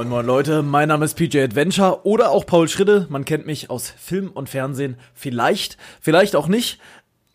Moin moin Leute, mein Name ist PJ Adventure oder auch Paul Schritte. Man kennt mich aus Film und Fernsehen. Vielleicht, vielleicht auch nicht.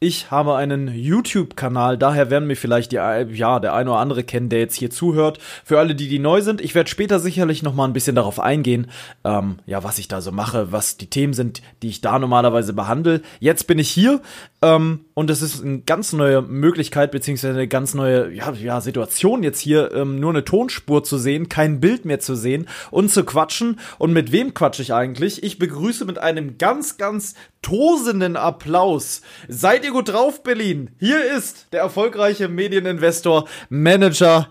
Ich habe einen YouTube-Kanal, daher werden mir vielleicht die, ja, der eine oder andere kennen, der jetzt hier zuhört. Für alle, die, die neu sind, ich werde später sicherlich noch mal ein bisschen darauf eingehen, ähm, ja, was ich da so mache, was die Themen sind, die ich da normalerweise behandle. Jetzt bin ich hier ähm, und es ist eine ganz neue Möglichkeit, beziehungsweise eine ganz neue ja, ja, Situation, jetzt hier ähm, nur eine Tonspur zu sehen, kein Bild mehr zu sehen und zu quatschen. Und mit wem quatsche ich eigentlich? Ich begrüße mit einem ganz, ganz tosenden Applaus. Seid ihr gut drauf, Berlin? Hier ist der erfolgreiche Medieninvestor, Manager,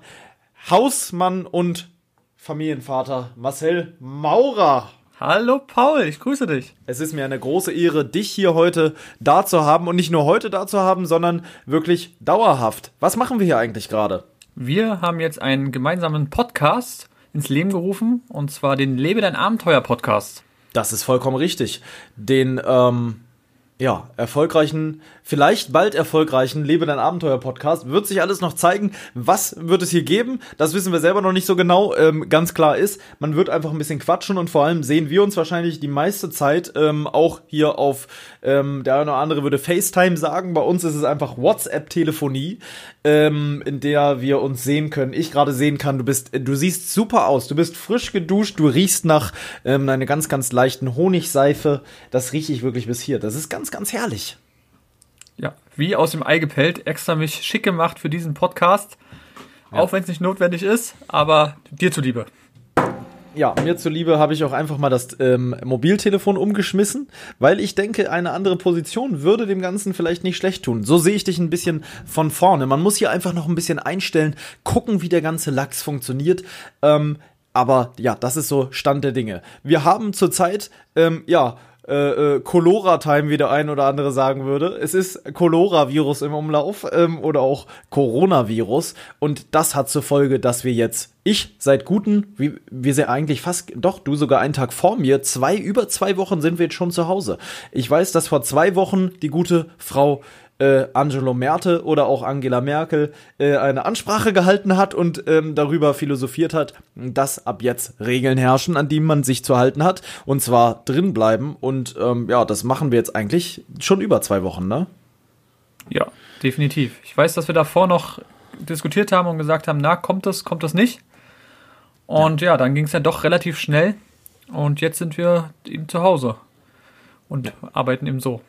Hausmann und Familienvater Marcel Maurer. Hallo Paul, ich grüße dich. Es ist mir eine große Ehre, dich hier heute da zu haben und nicht nur heute da zu haben, sondern wirklich dauerhaft. Was machen wir hier eigentlich gerade? Wir haben jetzt einen gemeinsamen Podcast ins Leben gerufen und zwar den Lebe dein Abenteuer Podcast. Das ist vollkommen richtig. Den ähm, ja, erfolgreichen, vielleicht bald erfolgreichen Lebe dein Abenteuer Podcast. Wird sich alles noch zeigen. Was wird es hier geben? Das wissen wir selber noch nicht so genau. Ähm, ganz klar ist, man wird einfach ein bisschen quatschen und vor allem sehen wir uns wahrscheinlich die meiste Zeit ähm, auch hier auf, ähm, der eine oder andere würde FaceTime sagen. Bei uns ist es einfach WhatsApp-Telefonie, ähm, in der wir uns sehen können. Ich gerade sehen kann, du bist, du siehst super aus. Du bist frisch geduscht, du riechst nach ähm, einer ganz, ganz leichten Honigseife. Das rieche ich wirklich bis hier. Das ist ganz ganz, ganz herrlich. Ja, wie aus dem Ei gepellt, extra mich schick gemacht für diesen Podcast. Ja. Auch wenn es nicht notwendig ist, aber dir zuliebe. Ja, mir zuliebe habe ich auch einfach mal das ähm, Mobiltelefon umgeschmissen, weil ich denke, eine andere Position würde dem Ganzen vielleicht nicht schlecht tun. So sehe ich dich ein bisschen von vorne. Man muss hier einfach noch ein bisschen einstellen, gucken, wie der ganze Lachs funktioniert. Ähm, aber ja, das ist so Stand der Dinge. Wir haben zurzeit, ähm, ja, äh, äh, Cholera-Time, wie der ein oder andere sagen würde. Es ist Cholera-Virus im Umlauf ähm, oder auch Coronavirus. Und das hat zur Folge, dass wir jetzt, ich seit guten, wie wir sind eigentlich fast, doch, du sogar einen Tag vor mir, zwei, über zwei Wochen sind wir jetzt schon zu Hause. Ich weiß, dass vor zwei Wochen die gute Frau äh, Angelo Merte oder auch Angela Merkel äh, eine Ansprache gehalten hat und ähm, darüber philosophiert hat, dass ab jetzt Regeln herrschen, an die man sich zu halten hat und zwar drin bleiben und ähm, ja, das machen wir jetzt eigentlich schon über zwei Wochen, ne? Ja, definitiv. Ich weiß, dass wir davor noch diskutiert haben und gesagt haben, na, kommt das, kommt das nicht? Und ja, ja dann ging es ja doch relativ schnell und jetzt sind wir eben zu Hause und ja. arbeiten eben so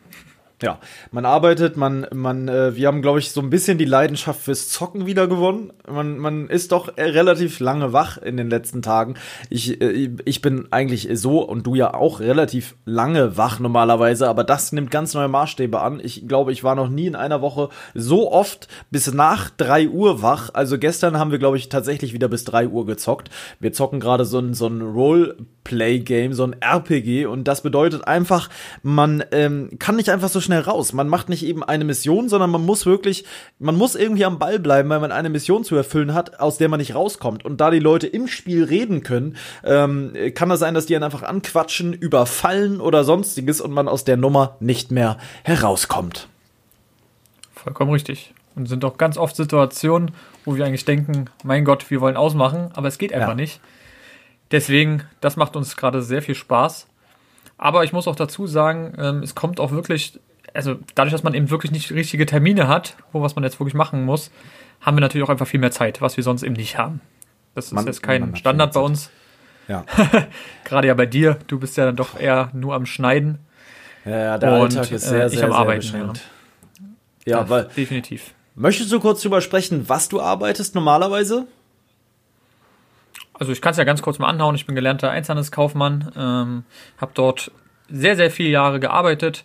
ja, man arbeitet, man, man, äh, wir haben, glaube ich, so ein bisschen die Leidenschaft fürs Zocken wieder gewonnen. Man, man ist doch relativ lange wach in den letzten Tagen. Ich, äh, ich bin eigentlich so und du ja auch relativ lange wach normalerweise, aber das nimmt ganz neue Maßstäbe an. Ich glaube, ich war noch nie in einer Woche so oft bis nach drei Uhr wach. Also gestern haben wir, glaube ich, tatsächlich wieder bis drei Uhr gezockt. Wir zocken gerade so ein, so ein Roleplay-Game, so ein RPG und das bedeutet einfach, man ähm, kann nicht einfach so schnell raus. Man macht nicht eben eine Mission, sondern man muss wirklich, man muss irgendwie am Ball bleiben, weil man eine Mission zu erfüllen hat, aus der man nicht rauskommt. Und da die Leute im Spiel reden können, ähm, kann das sein, dass die dann einfach anquatschen, überfallen oder sonstiges und man aus der Nummer nicht mehr herauskommt. Vollkommen richtig. Und sind auch ganz oft Situationen, wo wir eigentlich denken, mein Gott, wir wollen ausmachen, aber es geht einfach ja. nicht. Deswegen, das macht uns gerade sehr viel Spaß. Aber ich muss auch dazu sagen, ähm, es kommt auch wirklich, also dadurch, dass man eben wirklich nicht richtige Termine hat, wo was man jetzt wirklich machen muss, haben wir natürlich auch einfach viel mehr Zeit, was wir sonst eben nicht haben. Das man, ist jetzt kein Standard bei uns. Ja. Gerade ja bei dir, du bist ja dann doch eher nur am Schneiden. Ja, der und, Alltag ist sehr, äh, ich sehr, am sehr Arbeiten, beschränkt. Ja, ja weil, definitiv. Möchtest du kurz drüber sprechen, was du arbeitest normalerweise? Also ich kann es ja ganz kurz mal anhauen. Ich bin gelernter Einzelhandelskaufmann, ähm, habe dort sehr, sehr viele Jahre gearbeitet.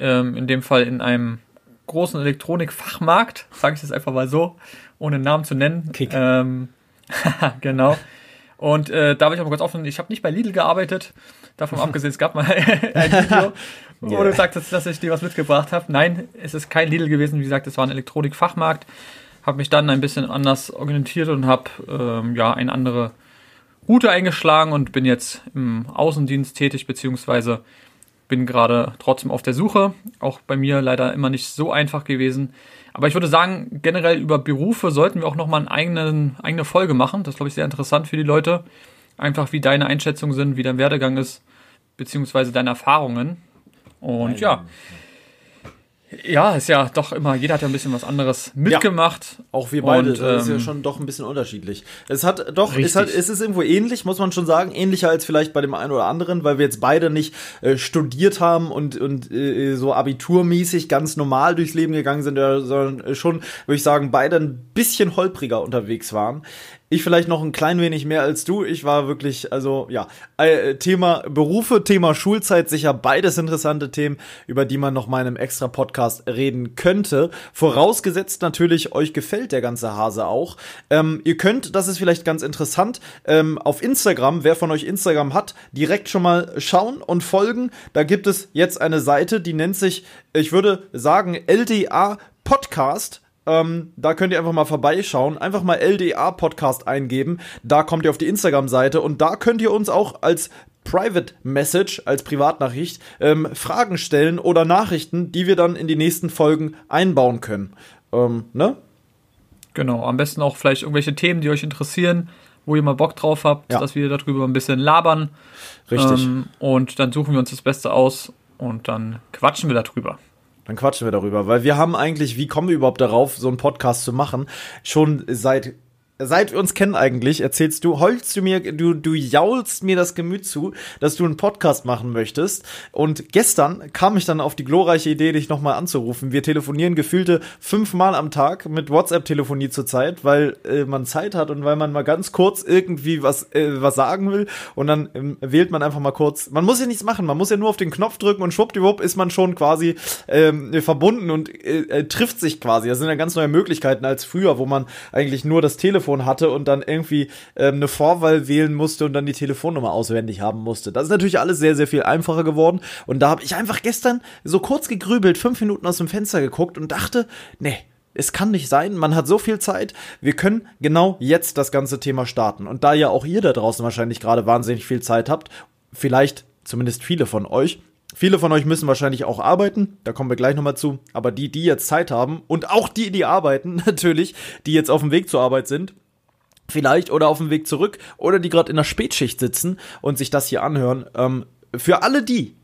Ähm, in dem Fall in einem großen Elektronikfachmarkt, sage ich das einfach mal so, ohne Namen zu nennen. Kick. Ähm, genau. Und äh, da will ich aber kurz offen, ich habe nicht bei Lidl gearbeitet. Davon abgesehen, es gab mal ein Video, wo yeah. du sagtest, dass ich dir was mitgebracht habe. Nein, es ist kein Lidl gewesen. Wie gesagt, es war ein Elektronikfachmarkt. Habe mich dann ein bisschen anders orientiert und habe ähm, ja eine andere Route eingeschlagen und bin jetzt im Außendienst tätig, beziehungsweise bin gerade trotzdem auf der Suche. Auch bei mir leider immer nicht so einfach gewesen. Aber ich würde sagen, generell über Berufe sollten wir auch nochmal eine eigene, eigene Folge machen. Das ist, glaube ich, sehr interessant für die Leute. einfach wie deine Einschätzungen sind, wie dein Werdegang ist, beziehungsweise deine Erfahrungen. Und Nein. ja, ja, ist ja doch immer, jeder hat ja ein bisschen was anderes mitgemacht. Ja, auch wir beide, und, das ist ja ähm, schon doch ein bisschen unterschiedlich. Es hat doch, es, hat, es ist irgendwo ähnlich, muss man schon sagen, ähnlicher als vielleicht bei dem einen oder anderen, weil wir jetzt beide nicht äh, studiert haben und, und äh, so abiturmäßig ganz normal durchs Leben gegangen sind, sondern schon, würde ich sagen, beide ein bisschen holpriger unterwegs waren. Ich vielleicht noch ein klein wenig mehr als du. Ich war wirklich, also ja, äh, Thema Berufe, Thema Schulzeit, sicher beides interessante Themen, über die man noch mal in einem extra Podcast reden könnte. Vorausgesetzt natürlich, euch gefällt der ganze Hase auch. Ähm, ihr könnt, das ist vielleicht ganz interessant, ähm, auf Instagram, wer von euch Instagram hat, direkt schon mal schauen und folgen. Da gibt es jetzt eine Seite, die nennt sich, ich würde sagen, LDA Podcast ähm, da könnt ihr einfach mal vorbeischauen. Einfach mal LDA Podcast eingeben. Da kommt ihr auf die Instagram-Seite und da könnt ihr uns auch als Private Message, als Privatnachricht, ähm, Fragen stellen oder Nachrichten, die wir dann in die nächsten Folgen einbauen können. Ähm, ne? Genau, am besten auch vielleicht irgendwelche Themen, die euch interessieren, wo ihr mal Bock drauf habt, ja. dass wir darüber ein bisschen labern. Richtig. Ähm, und dann suchen wir uns das Beste aus und dann quatschen wir darüber. Dann quatschen wir darüber, weil wir haben eigentlich, wie kommen wir überhaupt darauf, so einen Podcast zu machen, schon seit seit wir uns kennen eigentlich, erzählst du, holst du mir, du, du jaulst mir das Gemüt zu, dass du einen Podcast machen möchtest. Und gestern kam ich dann auf die glorreiche Idee, dich nochmal anzurufen. Wir telefonieren gefühlte fünfmal am Tag mit WhatsApp-Telefonie zurzeit, weil äh, man Zeit hat und weil man mal ganz kurz irgendwie was, äh, was sagen will. Und dann ähm, wählt man einfach mal kurz. Man muss ja nichts machen, man muss ja nur auf den Knopf drücken und schwuppdiwupp ist man schon quasi ähm, verbunden und äh, äh trifft sich quasi. Das sind ja ganz neue Möglichkeiten als früher, wo man eigentlich nur das Telefon Telefon hatte und dann irgendwie ähm, eine Vorwahl wählen musste und dann die Telefonnummer auswendig haben musste. Das ist natürlich alles sehr, sehr viel einfacher geworden. Und da habe ich einfach gestern so kurz gegrübelt, fünf Minuten aus dem Fenster geguckt und dachte, nee, es kann nicht sein, man hat so viel Zeit, wir können genau jetzt das ganze Thema starten. Und da ja auch ihr da draußen wahrscheinlich gerade wahnsinnig viel Zeit habt, vielleicht zumindest viele von euch, Viele von euch müssen wahrscheinlich auch arbeiten, da kommen wir gleich nochmal zu. Aber die, die jetzt Zeit haben und auch die, die arbeiten, natürlich, die jetzt auf dem Weg zur Arbeit sind, vielleicht oder auf dem Weg zurück oder die gerade in der Spätschicht sitzen und sich das hier anhören. Ähm, für alle die,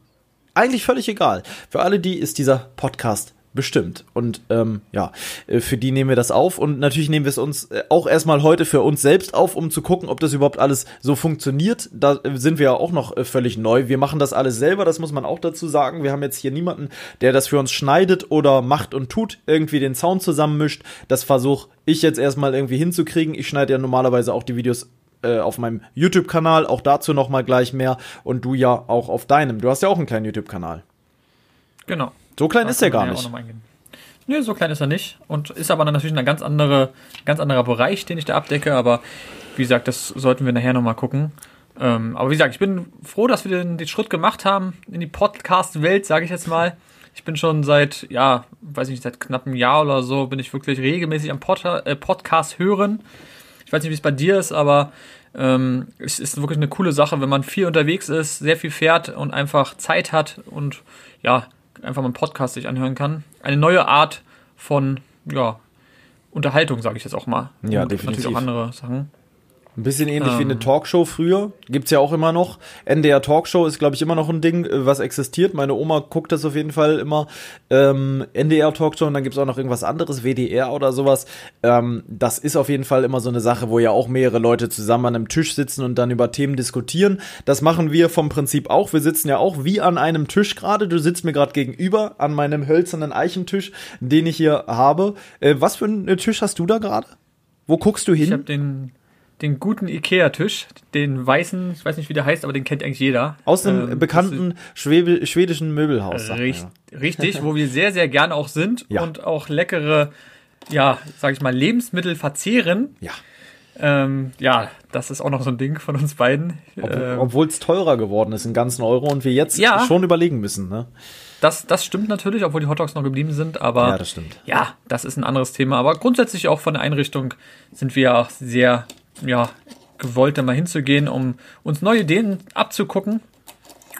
eigentlich völlig egal, für alle die ist dieser Podcast bestimmt. Und ähm, ja, äh, für die nehmen wir das auf und natürlich nehmen wir es uns äh, auch erstmal heute für uns selbst auf, um zu gucken, ob das überhaupt alles so funktioniert. Da äh, sind wir ja auch noch völlig neu. Wir machen das alles selber, das muss man auch dazu sagen. Wir haben jetzt hier niemanden, der das für uns schneidet oder macht und tut, irgendwie den Sound zusammenmischt. Das versuche ich jetzt erstmal irgendwie hinzukriegen. Ich schneide ja normalerweise auch die Videos auf meinem YouTube-Kanal, auch dazu nochmal gleich mehr und du ja auch auf deinem. Du hast ja auch einen kleinen YouTube-Kanal. Genau. So klein ist er gar nicht. Nö, so klein ist er nicht. Und ist aber dann natürlich ein ganz, andere, ganz anderer Bereich, den ich da abdecke. Aber wie gesagt, das sollten wir nachher nochmal gucken. Ähm, aber wie gesagt, ich bin froh, dass wir den, den Schritt gemacht haben in die Podcast-Welt, sage ich jetzt mal. Ich bin schon seit, ja, weiß ich nicht, seit knapp einem Jahr oder so, bin ich wirklich regelmäßig am Pod äh, Podcast hören. Ich weiß nicht, wie es bei dir ist, aber ähm, es ist wirklich eine coole Sache, wenn man viel unterwegs ist, sehr viel fährt und einfach Zeit hat und ja, einfach mal einen Podcast sich anhören kann. Eine neue Art von, ja, Unterhaltung, sage ich jetzt auch mal. Ja, und definitiv. Natürlich auch andere Sachen. Ein bisschen ähnlich ähm. wie eine ähm. Talkshow früher. Gibt's ja auch immer noch. NDR Talkshow ist, glaube ich, immer noch ein Ding, äh, was existiert. Meine Oma guckt das auf jeden Fall immer. Ähm, NDR Talkshow und dann gibt's auch noch irgendwas anderes, WDR oder sowas. Ähm, das ist auf jeden Fall immer so eine Sache, wo ja auch mehrere Leute zusammen an einem Tisch sitzen und dann über Themen diskutieren. Das machen wir vom Prinzip auch. Wir sitzen ja auch wie an einem Tisch gerade. Du sitzt mir gerade gegenüber an meinem hölzernen Eichentisch, den ich hier habe. Äh, was für einen Tisch hast du da gerade? Wo guckst du hin? Ich habe den den guten Ikea-Tisch, den weißen, ich weiß nicht, wie der heißt, aber den kennt eigentlich jeder. Aus dem ähm, bekannten Schwebe, schwedischen Möbelhaus. Richtig, ja. richtig, wo wir sehr, sehr gern auch sind ja. und auch leckere, ja, sag ich mal, Lebensmittel verzehren. Ja. Ähm, ja, das ist auch noch so ein Ding von uns beiden. Obwohl es teurer geworden ist in ganzen Euro und wir jetzt ja, schon überlegen müssen, ne? Das, das stimmt natürlich, obwohl die Hotdogs noch geblieben sind, aber. Ja, das stimmt. Ja, das ist ein anderes Thema. Aber grundsätzlich auch von der Einrichtung sind wir auch sehr ja, gewollt, da mal hinzugehen, um uns neue Ideen abzugucken.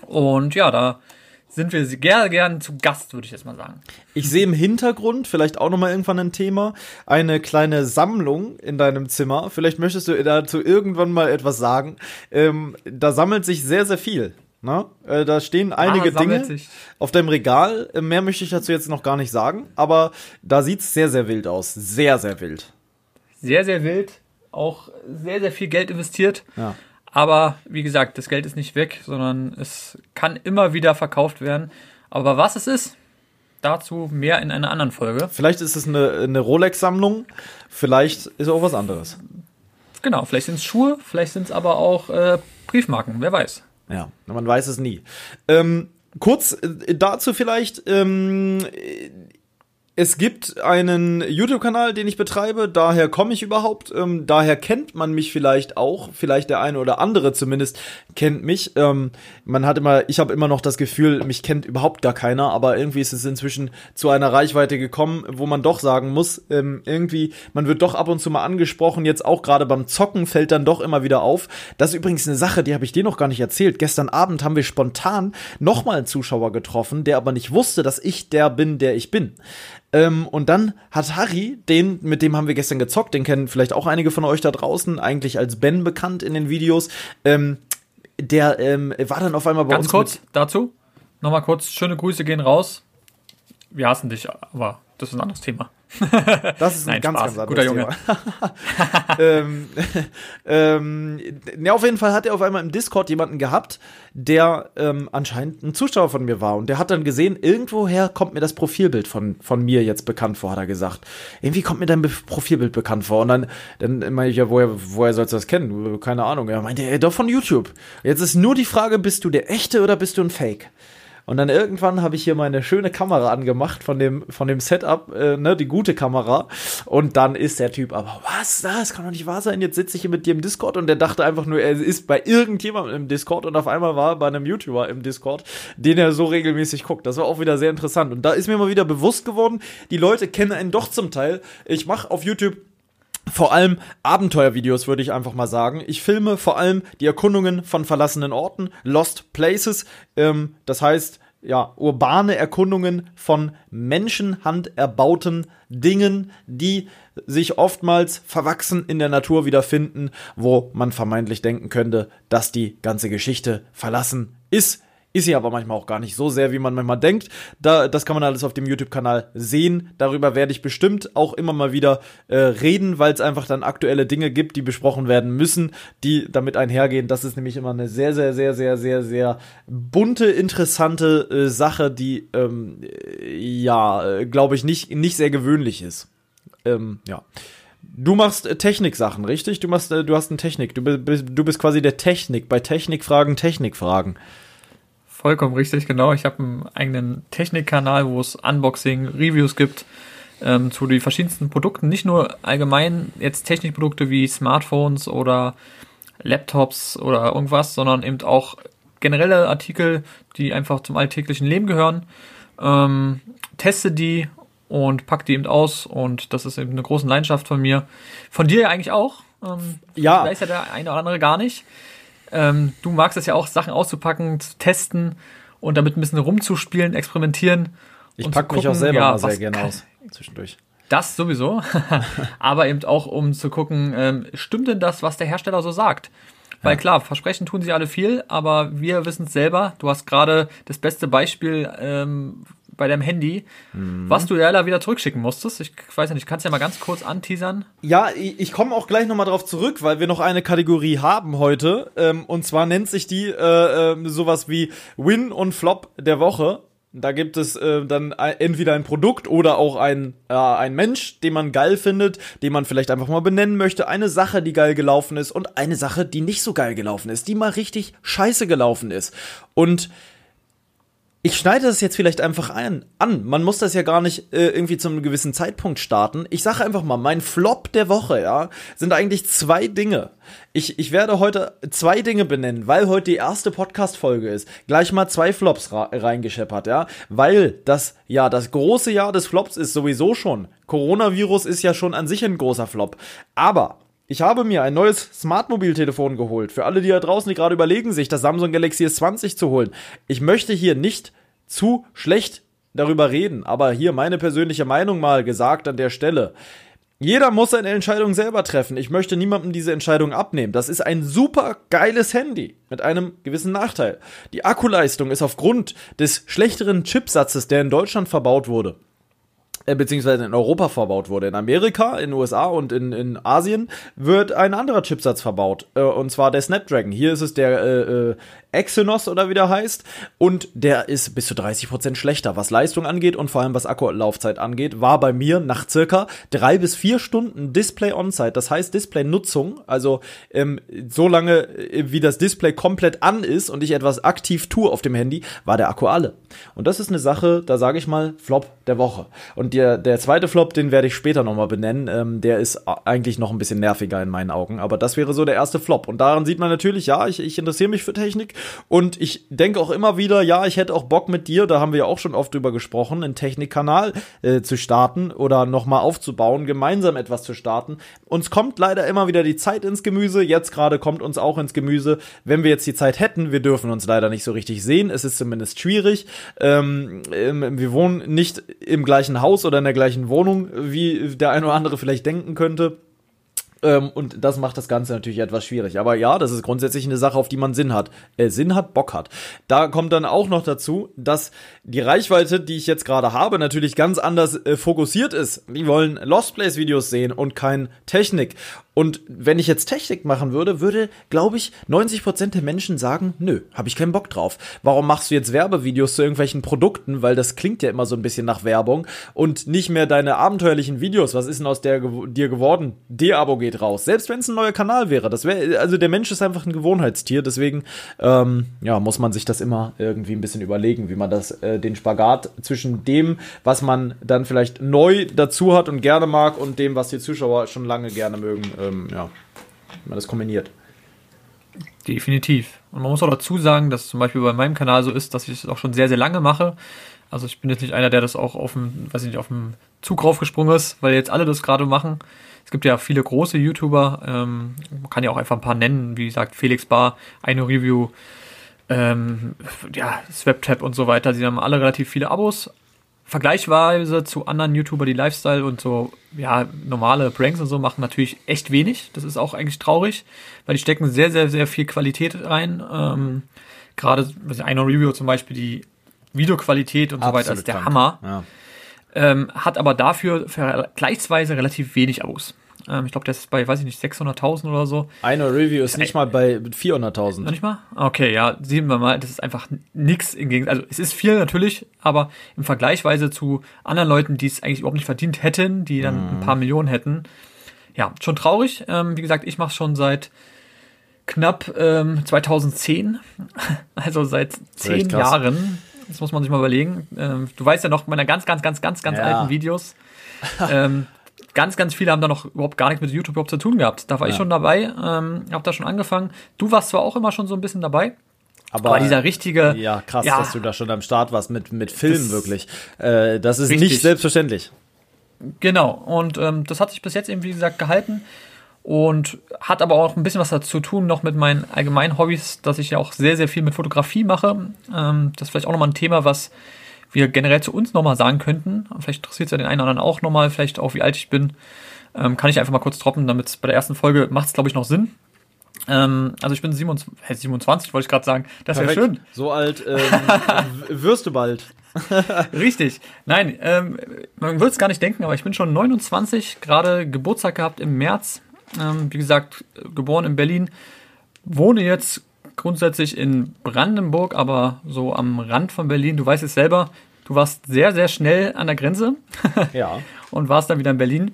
Und ja, da sind wir gerne gern zu Gast, würde ich jetzt mal sagen. Ich sehe im Hintergrund, vielleicht auch nochmal irgendwann ein Thema, eine kleine Sammlung in deinem Zimmer. Vielleicht möchtest du dazu irgendwann mal etwas sagen. Ähm, da sammelt sich sehr, sehr viel. Ne? Äh, da stehen einige Ah, Dinge sich. auf deinem Regal. Äh, Mehr möchte ich dazu jetzt noch gar nicht sagen, aber da sieht's sehr, sehr wild aus. Sehr, sehr wild. Sehr, sehr wild. Auch sehr, sehr viel Geld investiert. Ja. Aber wie gesagt, das Geld ist nicht weg, sondern es kann immer wieder verkauft werden. Aber was es ist, dazu mehr in einer anderen Folge. Vielleicht ist es eine, eine Rolex-Sammlung, vielleicht ist auch was anderes. Genau, vielleicht sind es Schuhe, vielleicht sind es aber auch äh, Briefmarken, wer weiß. Ja, man weiß es nie. Ähm, kurz äh, dazu vielleicht, ähm, äh, es gibt einen YouTube-Kanal, den ich betreibe, daher komme ich überhaupt, ähm, daher kennt man mich vielleicht auch, vielleicht der eine oder andere zumindest kennt mich. Ähm, man hat immer, ich habe immer noch das Gefühl, mich kennt überhaupt gar keiner, aber irgendwie ist es inzwischen zu einer Reichweite gekommen, wo man doch sagen muss, ähm, irgendwie, man wird doch ab und zu mal angesprochen, jetzt auch gerade beim Zocken fällt dann doch immer wieder auf. Das ist übrigens eine Sache, die habe ich dir noch gar nicht erzählt. Gestern Abend haben wir spontan nochmal einen Zuschauer getroffen, der aber nicht wusste, dass ich der bin, der ich bin. Ähm, und dann hat Harry, den, mit dem haben wir gestern gezockt, den kennen vielleicht auch einige von euch da draußen, eigentlich als Ben bekannt in den Videos, ähm, der ähm, war dann auf einmal bei Ganz uns. kurz dazu, nochmal kurz, schöne Grüße gehen raus. Wir hassen dich, aber das ist ein anderes Thema. Das ist ein Nein, ganz, Spaß. ganz Guter anderes Thema. ähm, ähm, ne, auf jeden Fall hat er auf einmal im Discord jemanden gehabt, der ähm, anscheinend ein Zuschauer von mir war. Und der hat dann gesehen, irgendwoher kommt mir das Profilbild von, von mir jetzt bekannt vor, hat er gesagt. Irgendwie kommt mir dein Profilbild bekannt vor. Und dann, dann meine ich ja, woher, woher sollst du das kennen? Keine Ahnung. Er meinte, ey, doch von YouTube. Jetzt ist nur die Frage, bist du der echte oder bist du ein Fake? Und dann irgendwann habe ich hier meine schöne Kamera angemacht von dem, von dem Setup, äh, ne, die gute Kamera. Und dann ist der Typ, aber was, das kann doch nicht wahr sein. Jetzt sitze ich hier mit dir im Discord und der dachte einfach nur, er ist bei irgendjemandem im Discord und auf einmal war er bei einem YouTuber im Discord, den er so regelmäßig guckt. Das war auch wieder sehr interessant. Und da ist mir mal wieder bewusst geworden, die Leute kennen einen doch zum Teil. Ich mache auf YouTube vor allem Abenteuervideos, würde ich einfach mal sagen. Ich filme vor allem die Erkundungen von verlassenen Orten, Lost Places. Ähm, das heißt, ja, urbane Erkundungen von Menschenhand erbauten Dingen, die sich oftmals verwachsen in der Natur wiederfinden, wo man vermeintlich denken könnte, dass die ganze Geschichte verlassen ist. Ist sie aber manchmal auch gar nicht so sehr, wie man manchmal denkt. Da, das kann man alles auf dem YouTube-Kanal sehen. Darüber werde ich bestimmt auch immer mal wieder äh, reden, weil es einfach dann aktuelle Dinge gibt, die besprochen werden müssen, die damit einhergehen. Das ist nämlich immer eine sehr, sehr, sehr, sehr, sehr, sehr bunte, interessante äh, Sache, die ähm, äh, ja, glaube ich, nicht, nicht sehr gewöhnlich ist. Ähm, ja. Du machst äh, Techniksachen, richtig? Du machst, äh, du hast eine Technik. Du, bi- bist- du bist quasi der Technik. Bei Technikfragen Technikfragen. Vollkommen richtig, genau. Ich habe einen eigenen Technikkanal, wo es Unboxing, Reviews gibt ähm, zu den verschiedensten Produkten. Nicht nur allgemein jetzt Technikprodukte wie Smartphones oder Laptops oder irgendwas, sondern eben auch generelle Artikel, die einfach zum alltäglichen Leben gehören. Ähm, teste die und pack die eben aus und das ist eben eine große Leidenschaft von mir. Von dir ja eigentlich auch. Ähm, Ja. Weiß ja der eine oder andere gar nicht. Ähm, du magst es ja auch, Sachen auszupacken, zu testen und damit ein bisschen rumzuspielen, experimentieren. Ich und pack zu mich auch selber ja, mal sehr gerne aus. Zwischendurch. Das sowieso. Aber eben auch, um zu gucken, ähm, stimmt denn das, was der Hersteller so sagt? Weil klar, Versprechen tun sie alle viel, aber wir wissen es selber. Du hast gerade das beste Beispiel ähm, bei deinem Handy, Mhm. was du ja leider wieder zurückschicken musstest. Ich weiß ja nicht, kannst ja mal ganz kurz anteasern. Ja, ich, ich komme auch gleich nochmal drauf zurück, weil wir noch eine Kategorie haben heute. Ähm, und zwar nennt sich die äh, ähm, sowas wie Win und Flop der Woche. Da gibt es äh, dann entweder ein Produkt oder auch ein, äh, ein Mensch, den man geil findet, den man vielleicht einfach mal benennen möchte. Eine Sache, die geil gelaufen ist und eine Sache, die nicht so geil gelaufen ist, die mal richtig scheiße gelaufen ist. Und ich schneide das jetzt vielleicht einfach ein, an. Man muss das ja gar nicht äh, irgendwie zu einem gewissen Zeitpunkt starten. Ich sage einfach mal, mein Flop der Woche, ja, sind eigentlich zwei Dinge. Ich, ich werde heute zwei Dinge benennen, weil heute die erste Podcast-Folge ist. Gleich mal zwei Flops reingescheppert, ja. Weil das, ja, das große Jahr des Flops ist sowieso schon. Coronavirus ist ja schon an sich ein großer Flop. Aber ich habe mir ein neues Smart-Mobiltelefon geholt. Für alle, die da draußen, die gerade überlegen, sich das Samsung Galaxy S20 zu holen. Ich möchte hier nicht zu schlecht darüber reden. Aber hier meine persönliche Meinung mal gesagt an der Stelle. Jeder muss seine Entscheidung selber treffen. Ich möchte niemandem diese Entscheidung abnehmen. Das ist ein super geiles Handy mit einem gewissen Nachteil. Die Akkuleistung ist aufgrund des schlechteren Chipsatzes, der in Deutschland verbaut wurde, beziehungsweise in Europa verbaut wurde. In Amerika, in USA und in, in Asien wird ein anderer Chipsatz verbaut. Äh, und zwar der Snapdragon. Hier ist es der äh, äh, Exynos oder wie der heißt. Und der ist bis zu 30% schlechter, was Leistung angeht und vor allem was Akkulaufzeit angeht. War bei mir nach circa drei bis vier Stunden Display On-Site. Das heißt Display-Nutzung. Also ähm, so lange, äh, wie das Display komplett an ist und ich etwas aktiv tue auf dem Handy, war der Akku alle. Und das ist eine Sache, da sage ich mal, Flop der Woche. Und der, der zweite Flop, den werde ich später nochmal benennen. Ähm, der ist eigentlich noch ein bisschen nerviger in meinen Augen. Aber das wäre so der erste Flop. Und daran sieht man natürlich, ja, ich, ich interessiere mich für Technik und ich denke auch immer wieder, ja, ich hätte auch Bock mit dir, da haben wir ja auch schon oft drüber gesprochen, einen Technikkanal äh, zu starten oder nochmal aufzubauen, gemeinsam etwas zu starten. Uns kommt leider immer wieder die Zeit ins Gemüse. Jetzt gerade kommt uns auch ins Gemüse. Wenn wir jetzt die Zeit hätten, wir dürfen uns leider nicht so richtig sehen. Es ist zumindest schwierig. Ähm, ähm wir wohnen nicht im gleichen Haus oder in der gleichen Wohnung, wie der ein oder andere vielleicht denken könnte. Ähm, und das macht das Ganze natürlich etwas schwierig. Aber ja, das ist grundsätzlich eine Sache, auf die man Sinn hat. Äh, Sinn hat, Bock hat. Da kommt dann auch noch dazu, dass die Reichweite, die ich jetzt gerade habe, natürlich ganz anders äh, fokussiert ist. Die wollen Lost Place Videos sehen und kein Technik. Und wenn ich jetzt Technik machen würde, würde, glaube ich, 90% der Menschen sagen, nö, habe ich keinen Bock drauf. Warum machst du jetzt Werbevideos zu irgendwelchen Produkten? Weil das klingt ja immer so ein bisschen nach Werbung und nicht mehr deine abenteuerlichen Videos. Was ist denn aus der dir geworden? De-Abo geht raus. Selbst wenn es ein neuer Kanal wäre. Das wäre, also der Mensch ist einfach ein Gewohnheitstier. Deswegen, ähm, ja, muss man sich das immer irgendwie ein bisschen überlegen, wie man das, äh, den Spagat zwischen dem, was man dann vielleicht neu dazu hat und gerne mag und dem, was die Zuschauer schon lange gerne mögen, äh, ähm, ja, man das kombiniert. Definitiv. Und man muss auch dazu sagen, dass zum Beispiel bei meinem Kanal so ist, dass ich das auch schon sehr, sehr lange mache. Also ich bin jetzt nicht einer, der das auch auf dem, weiß ich nicht, auf dem Zug raufgesprungen ist, weil jetzt alle das gerade machen. Es gibt ja viele große YouTuber, ähm, man kann ja auch einfach ein paar nennen, wie gesagt, Felix Bar, eine Review, ähm, ja, SwapTap und so weiter. Sie haben alle relativ viele Abos, vergleichsweise zu anderen YouTuber, die Lifestyle und so, ja, normale Pranks und so machen, natürlich echt wenig. Das ist auch eigentlich traurig, weil die stecken sehr, sehr, sehr viel Qualität rein. Ähm, Gerade eine Review zum Beispiel, die Videoqualität und Absolut so weiter ist der krank. Hammer. Ja. Ähm, hat aber dafür vergleichsweise relativ wenig Abos. Ähm, ich glaube, der ist bei, weiß ich nicht, 600.000 oder so. Eine Review ist nicht mal bei 400.000. Noch nicht mal? Okay, ja, sehen wir mal, das ist einfach nix im Gegensatz. Also, es ist viel natürlich, aber im Vergleichweise zu anderen Leuten, die es eigentlich überhaupt nicht verdient hätten, die dann mm. ein paar Millionen hätten. Ja, schon traurig. Ähm, wie gesagt, ich mache schon seit knapp ähm, 2010, also seit zehn Jahren. Das muss man sich mal überlegen. Ähm, du weißt ja noch meine ganz, ganz, ganz, ganz, ganz ja. alten Videos. ähm, ganz, ganz viele haben da noch überhaupt gar nichts mit YouTube überhaupt zu tun gehabt. Da war ja. ich schon dabei, ähm, habe da schon angefangen. Du warst zwar auch immer schon so ein bisschen dabei, aber, aber, dieser richtige. Ja, krass, ja, dass du da schon am Start warst mit, mit Filmen wirklich. Äh, das ist richtig. nicht selbstverständlich. Genau, und ähm, das hat sich bis jetzt eben, wie gesagt, gehalten und hat aber auch ein bisschen was dazu tun noch mit meinen allgemeinen Hobbys, dass ich ja auch sehr, sehr viel mit Fotografie mache. Ähm, das ist vielleicht auch nochmal ein Thema, was wir generell zu uns nochmal sagen könnten. Vielleicht interessiert es ja den einen oder anderen auch nochmal, vielleicht auch wie alt ich bin. Ähm, kann ich einfach mal kurz droppen, damit es bei der ersten Folge macht es, glaube ich, noch Sinn. Ähm, also ich bin 27, äh, 27 wollte ich gerade sagen. Das wäre schön. So alt ähm, wirst du bald. Richtig. Nein, ähm, man würde es gar nicht denken, aber ich bin schon 29, gerade Geburtstag gehabt im März. Ähm, wie gesagt, geboren in Berlin. Wohne jetzt grundsätzlich in Brandenburg, aber so am Rand von Berlin. Du weißt es selber, du warst sehr, sehr schnell an der Grenze. ja. Und warst dann wieder in Berlin.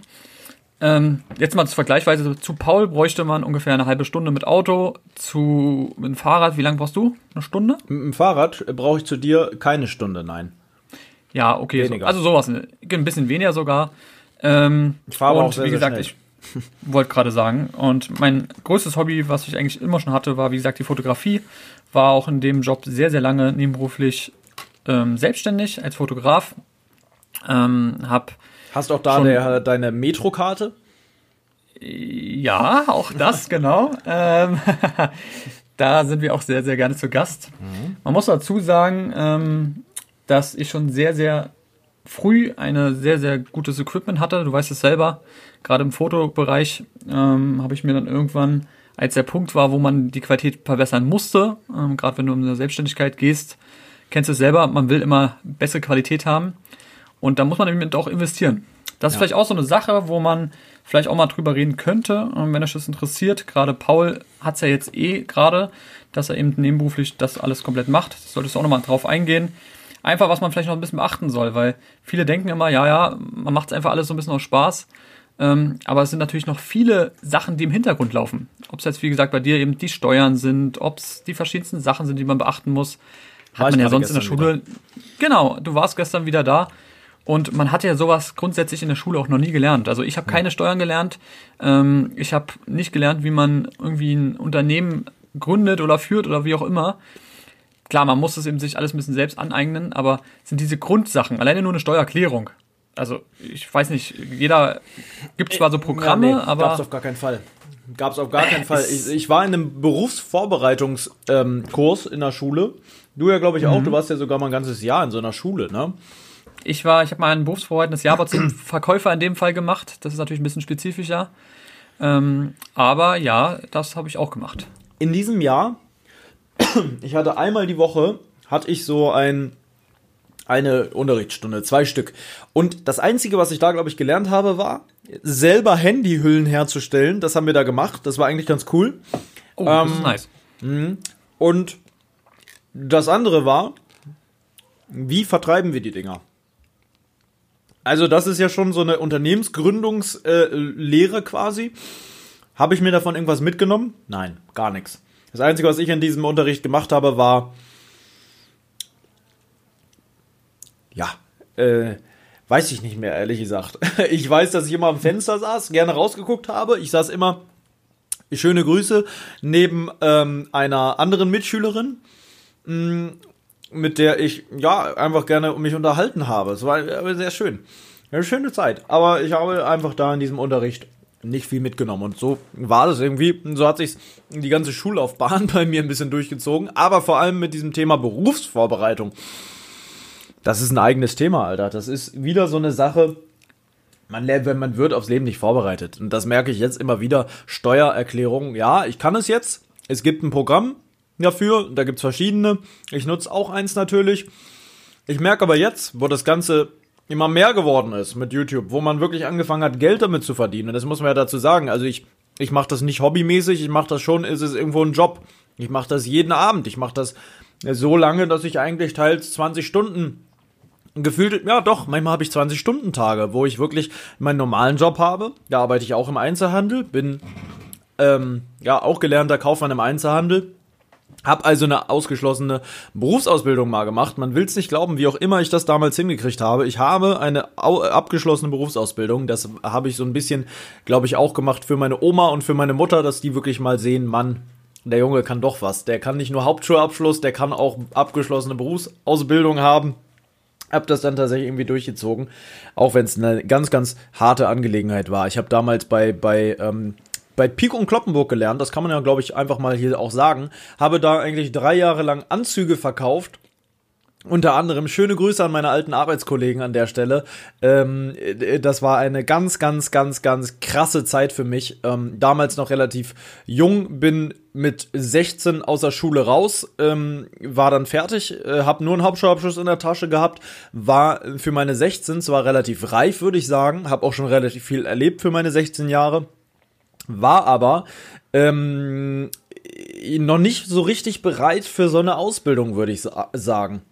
Ähm, jetzt mal vergleichsweise zu Paul bräuchte man ungefähr eine halbe Stunde mit Auto, zu mit dem Fahrrad, wie lange brauchst du? Eine Stunde? Mit dem Fahrrad brauche ich zu dir keine Stunde, nein. Ja, okay. So, also sowas, ein bisschen weniger sogar. Ähm, ich fahre auch sehr, wie gesagt, ich wollte gerade sagen. Und mein größtes Hobby, was ich eigentlich immer schon hatte, war, wie gesagt, die Fotografie. War auch in dem Job sehr, sehr lange nebenberuflich ähm, selbstständig als Fotograf. Ähm, hab Hast auch da der, deine Metrokarte? Ja, auch das, genau. Ähm, da sind wir auch sehr, sehr gerne zu Gast. Mhm. Man muss dazu sagen, ähm, dass ich schon sehr, sehr früh eine sehr, sehr gutes Equipment hatte. Du weißt es selber, gerade im Fotobereich ähm, habe ich mir dann irgendwann, als der Punkt war, wo man die Qualität verbessern musste, ähm, gerade wenn du in der Selbstständigkeit gehst, kennst du es selber, man will immer bessere Qualität haben und da muss man eben auch investieren. Das ist vielleicht auch so eine Sache, wo man vielleicht auch mal drüber reden könnte, wenn euch das interessiert. Gerade Paul hat es ja jetzt eh gerade, dass er eben nebenberuflich das alles komplett macht. Das solltest du auch nochmal drauf eingehen. Einfach, was man vielleicht noch ein bisschen beachten soll, weil viele denken immer, ja, ja, man macht es einfach alles so ein bisschen aus Spaß. Ähm, aber es sind natürlich noch viele Sachen, die im Hintergrund laufen. Ob es jetzt, wie gesagt, bei dir eben die Steuern sind, ob es die verschiedensten Sachen sind, die man beachten muss. Hat man ja sonst in der Schule. Wieder. Genau, du warst gestern wieder da. Und man hat ja sowas grundsätzlich in der Schule auch noch nie gelernt. Also ich habe keine Steuern gelernt. Ähm, ich habe nicht gelernt, wie man irgendwie ein Unternehmen gründet oder führt oder wie auch immer. Klar, man muss es eben sich alles ein bisschen selbst aneignen, aber sind diese Grundsachen, alleine nur eine Steuererklärung. Also ich weiß nicht, jeder gibt zwar so Programme, ja, nee, aber. Gab's auf gar keinen Fall. Gab's auf gar keinen Fall. Ich, ich, war in einem Berufsvorbereitungskurs ähm, in der Schule. Du ja, glaube ich, auch. Mhm. Du warst ja sogar mal ein ganzes Jahr in so einer Schule, ne? Ich war, ich habe mal ein berufsvorbereitendes Jahr zum Verkäufer in dem Fall gemacht. Das ist natürlich ein bisschen spezifischer. Ähm, aber ja, das habe ich auch gemacht. In diesem Jahr, ich hatte einmal die Woche, hatte ich so ein eine Unterrichtsstunde, zwei Stück. Und das Einzige, was ich da, glaube ich, gelernt habe, war, selber Handyhüllen herzustellen. Das haben wir da gemacht. Das war eigentlich ganz cool. Oh, das ähm, ist nice. Mhm. Und das andere war, wie vertreiben wir die Dinger? Also das ist ja schon so eine Unternehmensgründungslehre äh, quasi. Habe ich mir davon irgendwas mitgenommen? Nein, gar nichts. Das Einzige, was ich in diesem Unterricht gemacht habe, war ja, äh, weiß ich nicht mehr, ehrlich gesagt. Ich weiß, dass ich immer am Fenster saß, gerne rausgeguckt habe. Ich saß immer, schöne Grüße, neben ähm, einer anderen Mitschülerin mm, mit der ich ja einfach gerne mich unterhalten habe. Es war sehr schön. Eine schöne Zeit. Aber ich habe einfach da in diesem Unterricht nicht viel mitgenommen. Und so war das irgendwie. So hat sich die ganze Schullaufbahn bei mir ein bisschen durchgezogen. Aber vor allem mit diesem Thema Berufsvorbereitung. Das ist ein eigenes Thema, Alter. Das ist wieder so eine Sache. Man wenn man wird aufs Leben nicht vorbereitet. Und das merke ich jetzt immer wieder. Steuererklärung. Ja, ich kann es jetzt. Es gibt ein Programm dafür. Da gibt's verschiedene. Ich nutze auch eins natürlich. Ich merke aber jetzt, wo das Ganze immer mehr geworden ist mit YouTube, wo man wirklich angefangen hat, Geld damit zu verdienen. Und das muss man ja dazu sagen. Also ich, ich mache das nicht hobbymäßig, ich mache das schon, ist es irgendwo ein Job. Ich mache das jeden Abend. Ich mache das so lange, dass ich eigentlich teils 20 Stunden gefühlt, ja doch, manchmal habe ich 20 Stunden Tage, wo ich wirklich meinen normalen Job habe. Da arbeite ich auch im Einzelhandel, bin ähm, ja auch gelernter Kaufmann im Einzelhandel hab also eine ausgeschlossene Berufsausbildung mal gemacht. Man will's nicht glauben, wie auch immer ich das damals hingekriegt habe. Ich habe eine abgeschlossene Berufsausbildung. Das habe ich so ein bisschen, glaube ich, auch gemacht für meine Oma und für meine Mutter, dass die wirklich mal sehen, Mann, der Junge kann doch was. Der kann nicht nur Hauptschulabschluss, der kann auch abgeschlossene Berufsausbildung haben. Hab das dann tatsächlich irgendwie durchgezogen, auch wenn es eine ganz, ganz harte Angelegenheit war. Ich habe damals bei bei ähm, bei Pik und Kloppenburg gelernt, das kann man ja, glaube ich, einfach mal hier auch sagen. Habe da eigentlich drei Jahre lang Anzüge verkauft. Unter anderem schöne Grüße an meine alten Arbeitskollegen an der Stelle. Ähm, das war eine ganz, ganz, ganz, ganz krasse Zeit für mich. Ähm, damals noch relativ jung, bin mit 16 aus der Schule raus, ähm, war dann fertig, äh, habe nur einen Hauptschulabschluss in der Tasche gehabt, war für meine 16 zwar relativ reif, würde ich sagen, habe auch schon relativ viel erlebt für meine 16 Jahre war aber ähm, noch nicht so richtig bereit für so eine Ausbildung, würde ich sagen.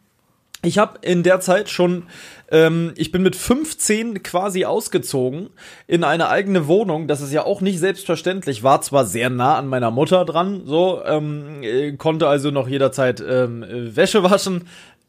Ich habe in der Zeit schon, ähm, ich bin mit 15 quasi ausgezogen in eine eigene Wohnung. Das ist ja auch nicht selbstverständlich. War zwar sehr nah an meiner Mutter dran, so ähm, äh, konnte also noch jederzeit ähm, Wäsche waschen,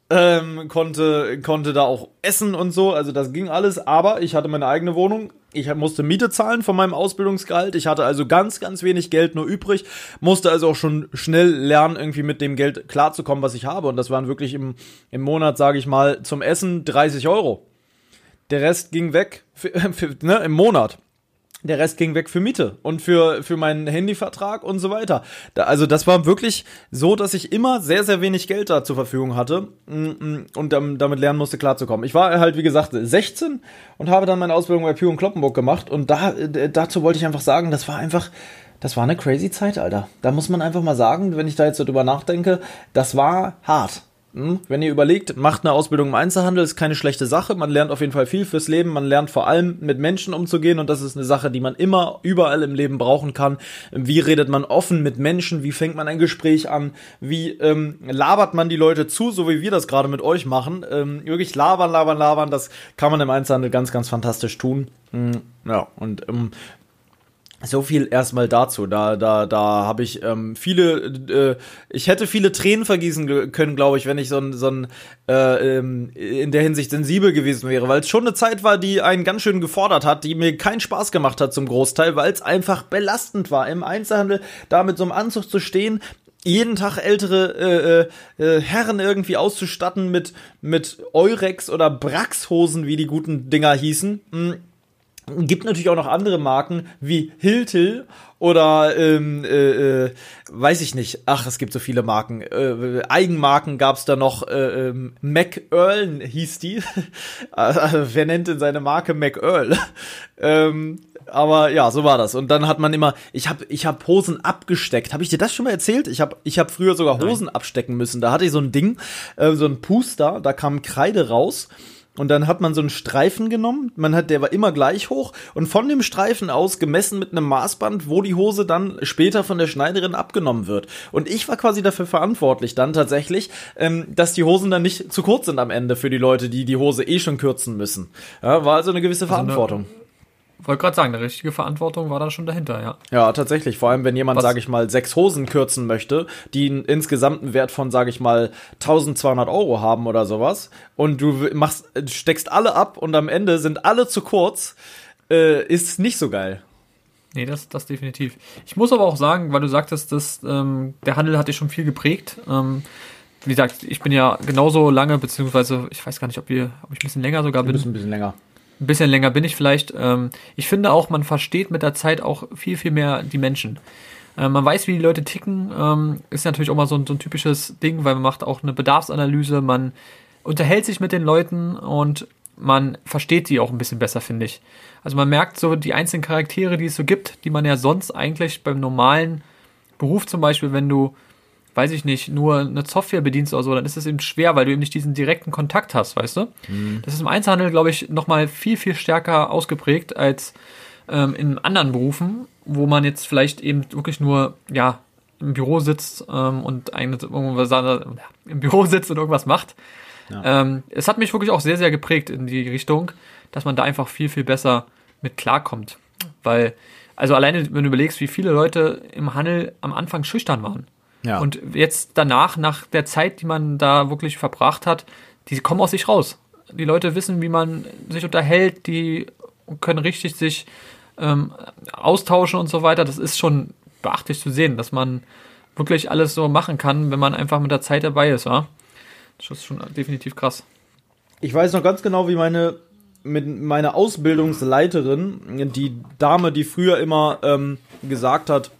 ähm, konnte, konnte da auch essen und so, also das ging alles, aber ich hatte meine eigene Wohnung, ich musste Miete zahlen von meinem Ausbildungsgehalt, ich hatte also ganz, ganz wenig Geld nur übrig, musste also auch schon schnell lernen, irgendwie mit dem Geld klarzukommen, was ich habe und das waren wirklich im, im Monat, sage ich mal, zum Essen 30 Euro. Der Rest ging weg für, für, ne, im Monat. Der Rest ging weg für Miete und für, für meinen Handyvertrag und so weiter. Da, also das war wirklich so, dass ich immer sehr, sehr wenig Geld da zur Verfügung hatte mm, mm, und damit lernen musste, klarzukommen. Ich war halt, wie gesagt, 16 und habe dann meine Ausbildung bei Pew und Kloppenburg gemacht und da, dazu wollte ich einfach sagen, das war einfach, das war eine crazy Zeit, Alter. Da muss man einfach mal sagen, wenn ich da jetzt so drüber nachdenke, das war hart. Hm? Wenn ihr überlegt, macht eine Ausbildung im Einzelhandel, ist keine schlechte Sache. Man lernt auf jeden Fall viel fürs Leben. Man lernt vor allem mit Menschen umzugehen und das ist eine Sache, die man immer überall im Leben brauchen kann. Wie redet man offen mit Menschen? Wie fängt man ein Gespräch an? Wie ähm, labert man die Leute zu, so wie wir das gerade mit euch machen? Ähm, wirklich labern, labern, labern. Das kann man im Einzelhandel ganz, ganz fantastisch tun. Hm, ja, und ähm, so viel erstmal dazu. Da, da, da habe ich ähm, viele, äh, ich hätte viele Tränen vergießen können, glaube ich, wenn ich so ein, so ein äh, ähm, in der Hinsicht sensibel gewesen wäre, weil es schon eine Zeit war, die einen ganz schön gefordert hat, die mir keinen Spaß gemacht hat zum Großteil, weil es einfach belastend war, im Einzelhandel da mit so einem Anzug zu stehen, jeden Tag ältere äh, äh, Herren irgendwie auszustatten mit mit Eurex oder Brax-Hosen, wie die guten Dinger hießen. Hm Gibt natürlich auch noch andere Marken wie Hiltil oder ähm, äh, äh, weiß ich nicht. Ach, es gibt so viele Marken. Äh, Eigenmarken gab's da noch. Äh, ähm, McEarl hieß die. also, wer nennt denn seine Marke McEarl? ähm, aber ja, so war das. Und dann hat man immer, ich habe ich hab Hosen abgesteckt. Habe ich dir das schon mal erzählt? Ich habe ich hab früher sogar Hosen Nein. abstecken müssen. Da hatte ich so ein Ding, äh, so ein Puster, da kam Kreide raus und dann hat man so einen Streifen genommen, man hat, der war immer gleich hoch und von dem Streifen aus gemessen mit einem Maßband, wo die Hose dann später von der Schneiderin abgenommen wird. Und ich war quasi dafür verantwortlich dann tatsächlich, ähm, dass die Hosen dann nicht zu kurz sind am Ende für die Leute, die die Hose eh schon kürzen müssen. Ja, war also eine gewisse also Verantwortung. Eine wollte gerade sagen, eine richtige Verantwortung war da schon dahinter, ja. Ja, tatsächlich. Vor allem, wenn jemand, sage ich mal, sechs Hosen kürzen möchte, die einen insgesamten Wert von, sage ich mal, 1200 Euro haben oder sowas, und du machst, steckst alle ab und am Ende sind alle zu kurz, äh, ist nicht so geil. Nee, das, das definitiv. Ich muss aber auch sagen, weil du sagtest, dass ähm, der Handel hat dich schon viel geprägt. Ähm, wie gesagt, ich bin ja genauso lange, beziehungsweise ich weiß gar nicht, ob, wir, ob ich ein bisschen länger sogar bin. Du bist ein bisschen länger ein bisschen länger bin ich vielleicht. Ähm, ich finde auch, man versteht mit der Zeit auch viel, viel mehr die Menschen. Äh, man weiß, wie die Leute ticken. Ähm, ist natürlich auch mal so ein, so ein typisches Ding, weil man macht auch eine Bedarfsanalyse. Man unterhält sich mit den Leuten und man versteht sie auch ein bisschen besser, finde ich. Also man merkt so die einzelnen Charaktere, die es so gibt, die man ja sonst eigentlich beim normalen Beruf zum Beispiel, wenn du weiß ich nicht, nur eine Software bedienst oder so, dann ist es eben schwer, weil du eben nicht diesen direkten Kontakt hast, weißt du? Mhm. Das ist im Einzelhandel, glaube ich, nochmal viel, viel stärker ausgeprägt als ähm, in anderen Berufen, wo man jetzt vielleicht eben wirklich nur, ja, im Büro sitzt ähm, und eine, irgendwas, im Büro sitzt und irgendwas macht. Ja. Ähm, es hat mich wirklich auch sehr, sehr geprägt in die Richtung, dass man da einfach viel, viel besser mit klarkommt. Weil, also alleine, wenn du überlegst, wie viele Leute im Handel am Anfang schüchtern waren. Ja. Und jetzt danach, nach der Zeit, die man da wirklich verbracht hat, die kommen aus sich raus. Die Leute wissen, wie man sich unterhält, die können richtig sich ähm, austauschen und so weiter. Das ist schon beachtlich zu sehen, dass man wirklich alles so machen kann, wenn man einfach mit der Zeit dabei ist. Ja? Das ist schon definitiv krass. Ich weiß noch ganz genau, wie meine mit meiner Ausbildungsleiterin, die Dame, die früher immer ähm, gesagt hat,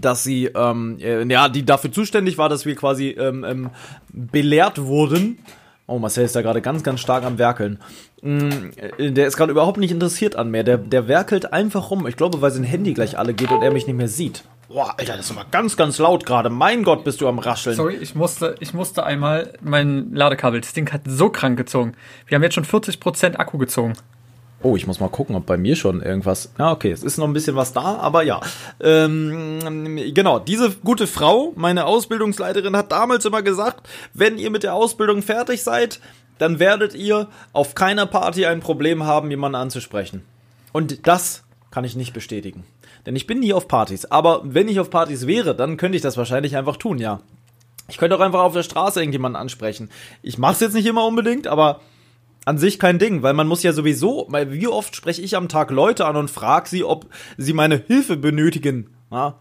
dass sie, ähm, äh, ja, die dafür zuständig war, dass wir quasi ähm, ähm, belehrt wurden. Oh, Marcel ist da gerade ganz, ganz stark am Werkeln. Mm, äh, der ist gerade überhaupt nicht interessiert an mir. Der, der werkelt einfach rum. Ich glaube, weil sein Handy gleich alle geht und er mich nicht mehr sieht. Boah, Alter, das ist aber ganz, ganz laut gerade. Mein Gott, bist du am Rascheln. Sorry, ich musste, ich musste einmal mein Ladekabel. Das Ding hat so krank gezogen. Wir haben jetzt schon 40% Akku gezogen. Oh, ich muss mal gucken, ob bei mir schon irgendwas. Ja, okay, es ist noch ein bisschen was da, aber ja. Ähm, genau, diese gute Frau, meine Ausbildungsleiterin, hat damals immer gesagt, wenn ihr mit der Ausbildung fertig seid, dann werdet ihr auf keiner Party ein Problem haben, jemanden anzusprechen. Und das kann ich nicht bestätigen. Denn ich bin nie auf Partys. Aber wenn ich auf Partys wäre, dann könnte ich das wahrscheinlich einfach tun, ja. Ich könnte auch einfach auf der Straße irgendjemanden ansprechen. Ich mache es jetzt nicht immer unbedingt, aber an sich kein Ding, weil man muss ja sowieso, weil wie oft spreche ich am Tag Leute an und frage sie, ob sie meine Hilfe benötigen. Ja,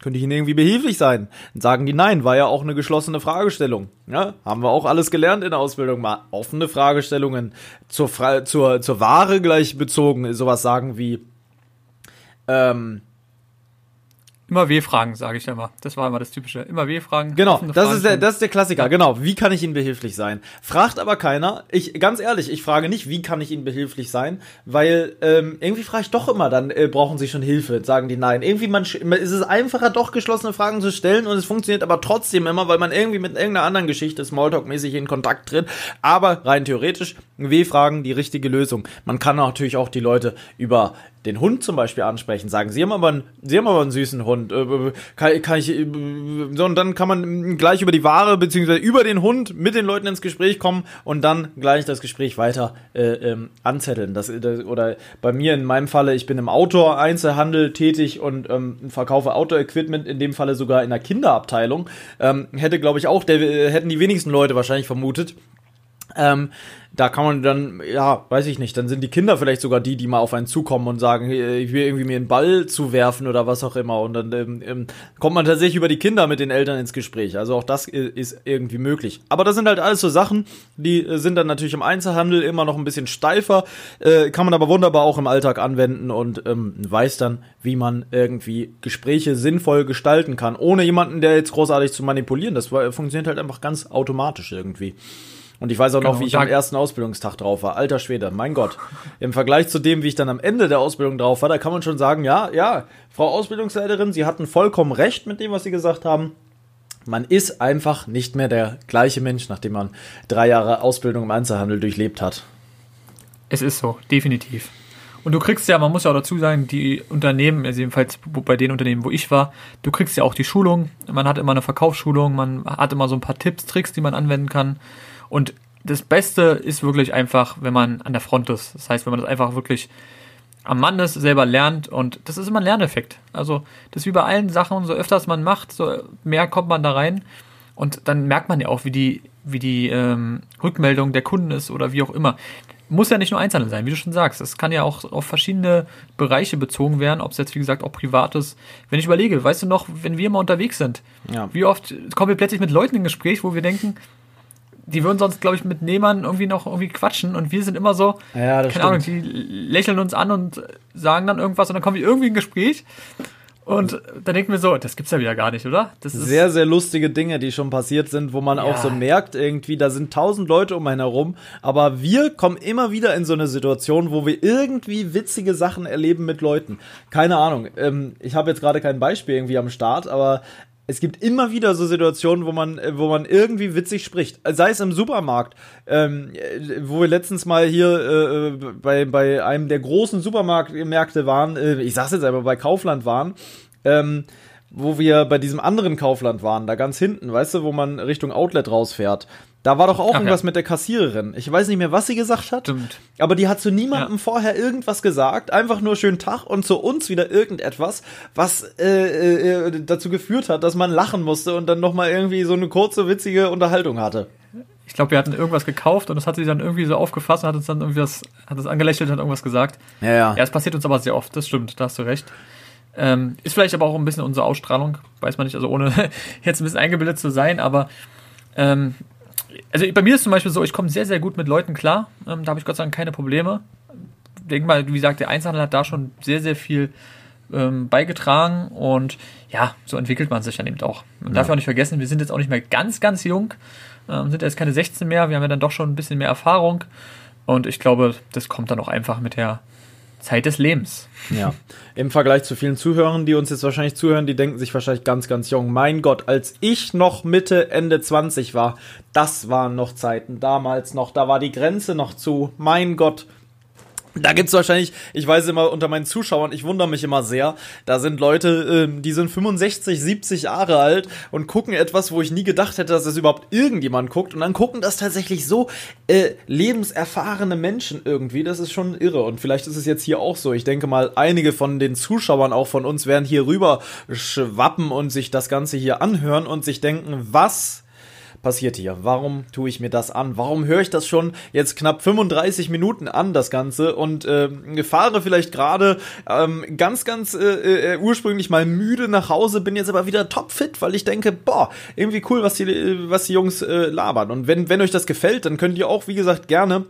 könnte ich ihnen irgendwie behilflich sein? Dann sagen die nein, war ja auch eine geschlossene Fragestellung. Ja, haben wir auch alles gelernt in der Ausbildung, mal offene Fragestellungen zur, Fra zur, zur Ware gleich bezogen, sowas sagen wie, Ähm, Immer W-Fragen, sage ich immer. Das war immer das Typische. Immer W-Fragen. Genau, das ist, der, das ist der Klassiker. Ja. Genau, wie kann ich Ihnen behilflich sein? Fragt aber keiner. Ich, ganz ehrlich, ich frage nicht, wie kann ich Ihnen behilflich sein, weil ähm, irgendwie frage ich doch immer, dann äh, brauchen Sie schon Hilfe, sagen die nein. Irgendwie man, ist es einfacher, doch geschlossene Fragen zu stellen und es funktioniert aber trotzdem immer, weil man irgendwie mit irgendeiner anderen Geschichte Smalltalk-mäßig in Kontakt tritt. Aber rein theoretisch, W-Fragen die richtige Lösung. Man kann natürlich auch die Leute über den Hund zum Beispiel ansprechen, sagen, sie haben aber einen, sie haben aber einen süßen Hund, äh, äh, kann, kann ich, äh, so, und dann kann man gleich über die Ware, beziehungsweise über den Hund mit den Leuten ins Gespräch kommen und dann gleich das Gespräch weiter äh, ähm, anzetteln. Das, das, oder bei mir in meinem Falle, ich bin im Outdoor-Einzelhandel tätig und ähm, verkaufe Outdoor-Equipment, in dem Falle sogar in der Kinderabteilung. Ähm, hätte, glaube ich, auch, der, hätten die wenigsten Leute wahrscheinlich vermutet. Ähm, da kann man dann, ja, weiß ich nicht, dann sind die Kinder vielleicht sogar die, die mal auf einen zukommen und sagen, ich will irgendwie mir einen Ball zuwerfen oder was auch immer. Und dann ähm, ähm, kommt man tatsächlich über die Kinder mit den Eltern ins Gespräch. Also auch das ist irgendwie möglich. Aber das sind halt alles so Sachen, die äh, sind dann natürlich im Einzelhandel immer noch ein bisschen steifer, äh, kann man aber wunderbar auch im Alltag anwenden und ähm, weiß dann, wie man irgendwie Gespräche sinnvoll gestalten kann, ohne jemanden, der jetzt großartig zu manipulieren. Das funktioniert halt einfach ganz automatisch irgendwie. Und ich weiß auch noch, genau, wie ich am ersten Ausbildungstag drauf war. Alter Schwede, mein Gott. Im Vergleich zu dem, wie ich dann am Ende der Ausbildung drauf war, da kann man schon sagen, ja, ja, Frau Ausbildungsleiterin, Sie hatten vollkommen recht mit dem, was Sie gesagt haben. Man ist einfach nicht mehr der gleiche Mensch, nachdem man drei Jahre Ausbildung im Einzelhandel durchlebt hat. Es ist so, definitiv. Und du kriegst ja, man muss ja auch dazu sagen, die Unternehmen, also jedenfalls bei den Unternehmen, wo ich war, du kriegst ja auch die Schulung. Man hat immer eine Verkaufsschulung, man hat immer so ein paar Tipps, Tricks, die man anwenden kann. Und das Beste ist wirklich einfach, wenn man an der Front ist. Das heißt, wenn man das einfach wirklich am Mann ist, selber lernt und das ist immer ein Lerneffekt. Also das ist wie bei allen Sachen, so öfters man macht, so mehr kommt man da rein und dann merkt man ja auch, wie die, wie die ähm, Rückmeldung der Kunden ist oder wie auch immer. Muss ja nicht nur Einzelne sein, wie du schon sagst. Es kann ja auch auf verschiedene Bereiche bezogen werden, ob es jetzt, wie gesagt, auch privat ist. Wenn ich überlege, weißt du noch, wenn wir mal unterwegs sind, ja. wie oft kommen wir plötzlich mit Leuten in Gespräch, wo wir denken, die würden sonst, glaube ich, mit Nehmern irgendwie noch irgendwie quatschen und wir sind immer so, ja, keine stimmt. Ahnung, die lächeln uns an und sagen dann irgendwas und dann kommen wir irgendwie in ein Gespräch. Und da denken wir so, das gibt's ja wieder gar nicht, oder? Das ist sehr, sehr lustige Dinge, die schon passiert sind, wo man ja. auch so merkt, irgendwie, da sind tausend Leute um einen herum, aber wir kommen immer wieder in so eine Situation, wo wir irgendwie witzige Sachen erleben mit Leuten. Keine Ahnung. Ähm, ich habe jetzt gerade kein Beispiel irgendwie am Start, aber es gibt immer wieder so Situationen, wo man, äh, wo man irgendwie witzig spricht. Sei es im Supermarkt, ähm, äh, wo wir letztens mal hier äh, bei, bei einem der großen Supermärkte waren, äh, ich sag's jetzt einfach, bei Kaufland waren, ähm, wo wir bei diesem anderen Kaufland waren, da ganz hinten, weißt du, wo man Richtung Outlet rausfährt. Da war doch auch Ach, irgendwas ja. mit der Kassiererin. Ich weiß nicht mehr, was sie gesagt hat. Stimmt. Aber die hat zu niemandem ja. vorher irgendwas gesagt. Einfach nur schönen Tag und zu uns wieder irgendetwas, was äh, äh, dazu geführt hat, dass man lachen musste und dann nochmal irgendwie so eine kurze, witzige Unterhaltung hatte. Ich glaube, wir hatten irgendwas gekauft und das hat sie dann irgendwie so aufgefasst und hat uns dann irgendwie was, hat das angelächelt und hat irgendwas gesagt. Ja, ja. Ja, es passiert uns aber sehr oft, das stimmt, da hast du recht. Ähm, ist vielleicht aber auch ein bisschen unsere Ausstrahlung, weiß man nicht, also ohne jetzt ein bisschen eingebildet zu sein, aber ähm, also bei mir ist zum Beispiel so, ich komme sehr, sehr gut mit Leuten klar. Ähm, da habe ich Gott sei Dank keine Probleme. Denk mal, wie gesagt, der Einzelhandel hat da schon sehr, sehr viel ähm, beigetragen und ja, so entwickelt man sich dann eben auch. Man ja. darf ja auch nicht vergessen, wir sind jetzt auch nicht mehr ganz, ganz jung, ähm, sind jetzt keine 16 mehr, wir haben ja dann doch schon ein bisschen mehr Erfahrung und ich glaube, das kommt dann auch einfach mit der Zeit des Lebens. Ja. Im Vergleich zu vielen Zuhörern, die uns jetzt wahrscheinlich zuhören, die denken sich wahrscheinlich ganz, ganz jung. Mein Gott, als ich noch Mitte, Ende 20 war, das waren noch Zeiten. Damals noch, da war die Grenze noch zu. Mein Gott, da gibt's wahrscheinlich, ich weiß immer unter meinen Zuschauern, ich wundere mich immer sehr, da sind Leute, äh, die sind 65, 70 Jahre alt und gucken etwas, wo ich nie gedacht hätte, dass das überhaupt irgendjemand guckt. Und dann gucken das tatsächlich so äh, lebenserfahrene Menschen irgendwie, das ist schon irre. Und vielleicht ist es jetzt hier auch so. Ich denke mal, einige von den Zuschauern auch von uns werden hier rüber schwappen und sich das Ganze hier anhören und sich denken, was passiert hier? Warum tue ich mir das an? Warum höre ich das schon jetzt knapp 35 Minuten an, das Ganze, und äh, fahre vielleicht gerade ähm, ganz, ganz äh, äh, ursprünglich mal müde nach Hause, bin jetzt aber wieder topfit, weil ich denke, boah, irgendwie cool, was die, was die Jungs äh, labern. Und wenn, wenn euch das gefällt, dann könnt ihr auch, wie gesagt, gerne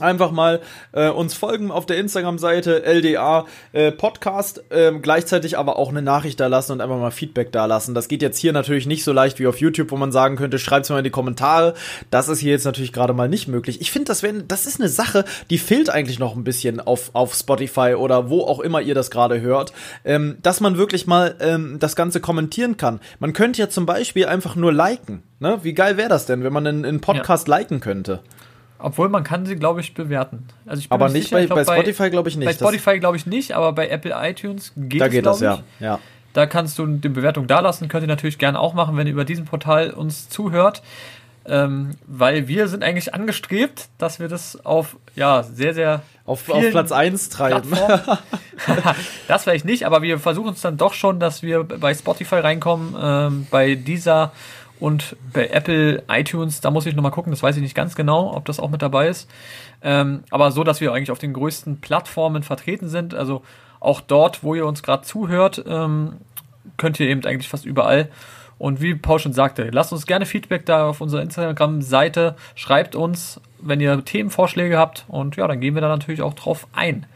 einfach mal äh, uns folgen auf der Instagram-Seite LDA äh, Podcast, äh, gleichzeitig aber auch eine Nachricht da lassen und einfach mal Feedback da lassen. Das geht jetzt hier natürlich nicht so leicht wie auf YouTube, wo man sagen könnte, schreibt's mal in die Kommentare. Das ist hier jetzt natürlich gerade mal nicht möglich. Ich finde, das, wär, das ist eine Sache, die fehlt eigentlich noch ein bisschen auf, auf Spotify oder wo auch immer ihr das gerade hört, ähm, dass man wirklich mal ähm, das Ganze kommentieren kann. Man könnte ja zum Beispiel einfach nur liken. Ne? Wie geil wäre das denn, wenn man einen, einen Podcast ja. liken könnte? Obwohl man kann sie, glaube ich, bewerten. Also ich bin aber nicht sicher, bei, glaub, bei Spotify, glaube ich nicht. Bei Spotify glaube ich nicht, aber bei Apple iTunes geht da es, geht das, ja. ja. Da kannst du die Bewertung dalassen, könnt ihr natürlich gerne auch machen, wenn ihr über diesen Portal uns zuhört. Ähm, weil wir sind eigentlich angestrebt, dass wir das auf ja sehr, sehr auf, auf Platz 1 treiben. das vielleicht nicht, aber wir versuchen es dann doch schon, dass wir bei Spotify reinkommen, ähm, bei dieser und bei Apple iTunes, da muss ich nochmal gucken, das weiß ich nicht ganz genau, ob das auch mit dabei ist. Ähm, aber so, dass wir eigentlich auf den größten Plattformen vertreten sind. Also auch dort, wo ihr uns gerade zuhört, ähm, könnt ihr eben eigentlich fast überall. Und wie Paul schon sagte, lasst uns gerne Feedback da auf unserer Instagram-Seite. Schreibt uns, wenn ihr Themenvorschläge habt. Und ja, dann gehen wir da natürlich auch drauf ein.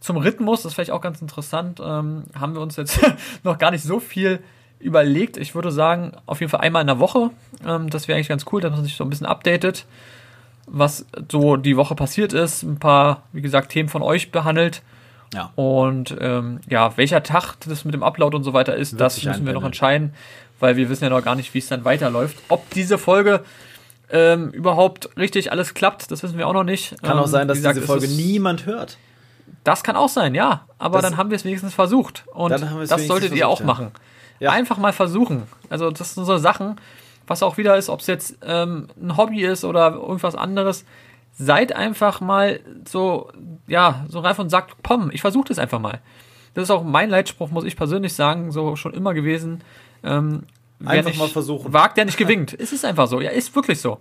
Zum Rhythmus, das ist vielleicht auch ganz interessant, ähm, haben wir uns jetzt noch gar nicht so viel überlegt. Ich würde sagen, auf jeden Fall einmal in der Woche. Ähm, das wäre eigentlich ganz cool, dass man sich so ein bisschen updatet, was so die Woche passiert ist. Ein paar, wie gesagt, Themen von euch behandelt. Ja. Und ähm, ja, welcher Tag das mit dem Upload und so weiter ist, Wird das müssen wir noch entscheiden, weil wir wissen ja noch gar nicht, wie es dann weiterläuft. Ob diese Folge ähm, überhaupt richtig alles klappt, das wissen wir auch noch nicht. Kann auch ähm, sein, dass gesagt, diese Folge niemand hört. Das kann auch sein, ja. Aber das, dann haben wir es wenigstens versucht. Und das solltet ihr auch ja. machen. Ja. Einfach mal versuchen. Also das sind so Sachen, was auch wieder ist, ob es jetzt ähm, ein Hobby ist oder irgendwas anderes. Seid einfach mal so, ja, so reif und sagt, komm, ich versuche das einfach mal. Das ist auch mein Leitspruch, muss ich persönlich sagen, so schon immer gewesen. Ähm, einfach nicht mal versuchen. Wagt, der nicht gewinnt. es ist einfach so. Ja, ist wirklich so.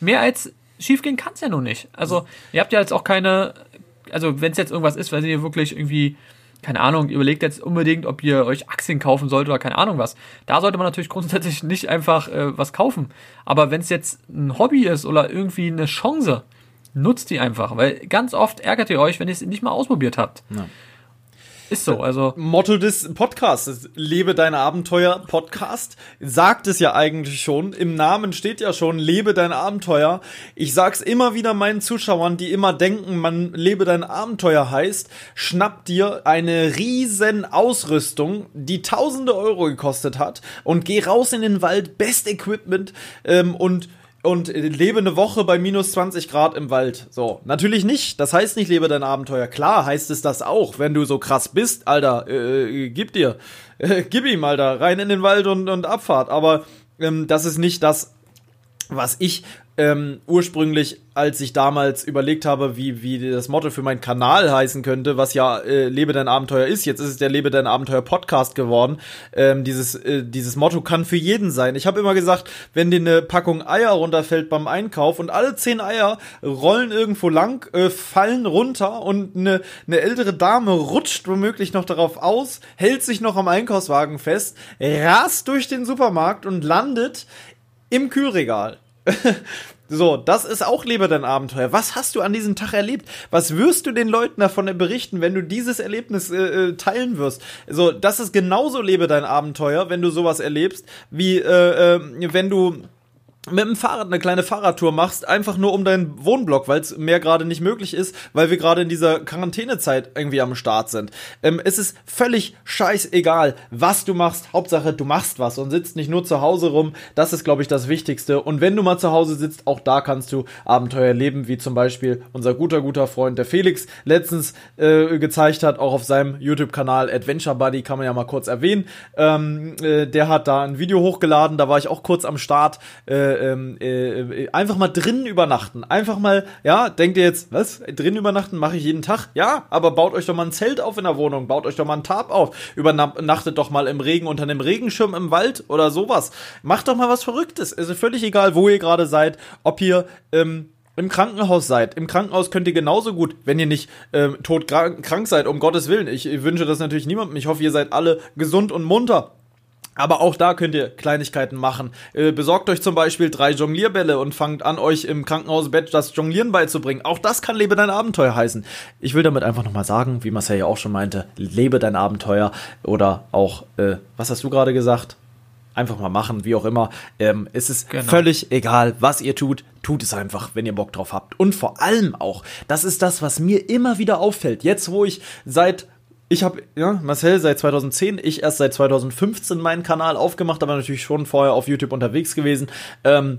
Mehr als schiefgehen kann es ja nun nicht. Also, ihr habt ja jetzt auch keine, also wenn es jetzt irgendwas ist, weil ihr wirklich irgendwie keine Ahnung, überlegt jetzt unbedingt, ob ihr euch Aktien kaufen sollt oder keine Ahnung was. Da sollte man natürlich grundsätzlich nicht einfach äh, was kaufen. Aber wenn es jetzt ein Hobby ist oder irgendwie eine Chance, nutzt die einfach. Weil ganz oft ärgert ihr euch, wenn ihr es nicht mal ausprobiert habt. Ja. Ist so, also. Motto des Podcasts, lebe dein Abenteuer Podcast, sagt es ja eigentlich schon. Im Namen steht ja schon, lebe dein Abenteuer. Ich sag's immer wieder meinen Zuschauern, die immer denken, man lebe dein Abenteuer heißt, schnapp dir eine riesen Ausrüstung, die tausende Euro gekostet hat und geh raus in den Wald, Best Equipment ähm, und und lebe eine Woche bei minus 20 Grad im Wald. So, natürlich nicht. Das heißt nicht, lebe dein Abenteuer. Klar heißt es das auch, wenn du so krass bist, Alter, äh, gib dir, äh, gib ihm, Alter, rein in den Wald und, und Abfahrt. Aber ähm, das ist nicht das, was ich ähm, ursprünglich, als ich damals überlegt habe, wie, wie das Motto für meinen Kanal heißen könnte, was ja äh, Lebe dein Abenteuer ist, jetzt ist es der Lebe dein Abenteuer Podcast geworden. Ähm, dieses, äh, dieses Motto kann für jeden sein. Ich habe immer gesagt, wenn dir eine Packung Eier runterfällt beim Einkauf und alle zehn Eier rollen irgendwo lang, äh, fallen runter und eine, eine ältere Dame rutscht womöglich noch darauf aus, hält sich noch am Einkaufswagen fest, rast durch den Supermarkt und landet im Kühlregal. so, das ist auch Lebe dein Abenteuer. Was hast du an diesem Tag erlebt? Was wirst du den Leuten davon berichten, wenn du dieses Erlebnis äh, äh teilen wirst? So, das ist genauso Lebe dein Abenteuer, wenn du sowas erlebst, wie äh, äh, wenn du mit dem Fahrrad eine kleine Fahrradtour machst, einfach nur um deinen Wohnblock, weil es mehr gerade nicht möglich ist, weil wir gerade in dieser Quarantänezeit irgendwie am Start sind. Ähm, es ist völlig scheißegal, was du machst. Hauptsache, du machst was und sitzt nicht nur zu Hause rum. Das ist, glaube ich, das Wichtigste. Und wenn du mal zu Hause sitzt, auch da kannst du Abenteuer leben, wie zum Beispiel unser guter, guter Freund, der Felix, letztens äh, gezeigt hat, auch auf seinem YouTube-Kanal Adventure Buddy, kann man ja mal kurz erwähnen. Ähm, äh, der hat da ein Video hochgeladen, da war ich auch kurz am Start. Äh, ähm, äh, einfach mal drinnen übernachten. Einfach mal, ja, denkt ihr jetzt, was? Drinnen übernachten mache ich jeden Tag? Ja, aber baut euch doch mal ein Zelt auf in der Wohnung, baut euch doch mal einen Tarp auf, übernachtet doch mal im Regen unter einem Regenschirm im Wald oder sowas. Macht doch mal was Verrücktes. Es ist völlig egal, wo ihr gerade seid, ob ihr ähm, im Krankenhaus seid. Im Krankenhaus könnt ihr genauso gut, wenn ihr nicht ähm, todkrank seid, um Gottes Willen. Ich, ich wünsche das natürlich niemandem. Ich hoffe, ihr seid alle gesund und munter Aber auch da könnt ihr Kleinigkeiten machen. Äh, besorgt euch zum Beispiel drei Jonglierbälle und fangt an, euch im Krankenhausbett das Jonglieren beizubringen. Auch das kann Lebe dein Abenteuer heißen. Ich will damit einfach nochmal sagen, wie Marcel ja auch schon meinte, lebe dein Abenteuer oder auch, äh, was hast du gerade gesagt? Einfach mal machen, wie auch immer. Ähm, es ist genau. völlig egal, was ihr tut. Tut es einfach, wenn ihr Bock drauf habt. Und vor allem auch, das ist das, was mir immer wieder auffällt. Jetzt, wo ich seit ich habe, ja, Marcel seit 2010, ich erst seit 2015 meinen Kanal aufgemacht, aber natürlich schon vorher auf YouTube unterwegs gewesen. Ähm,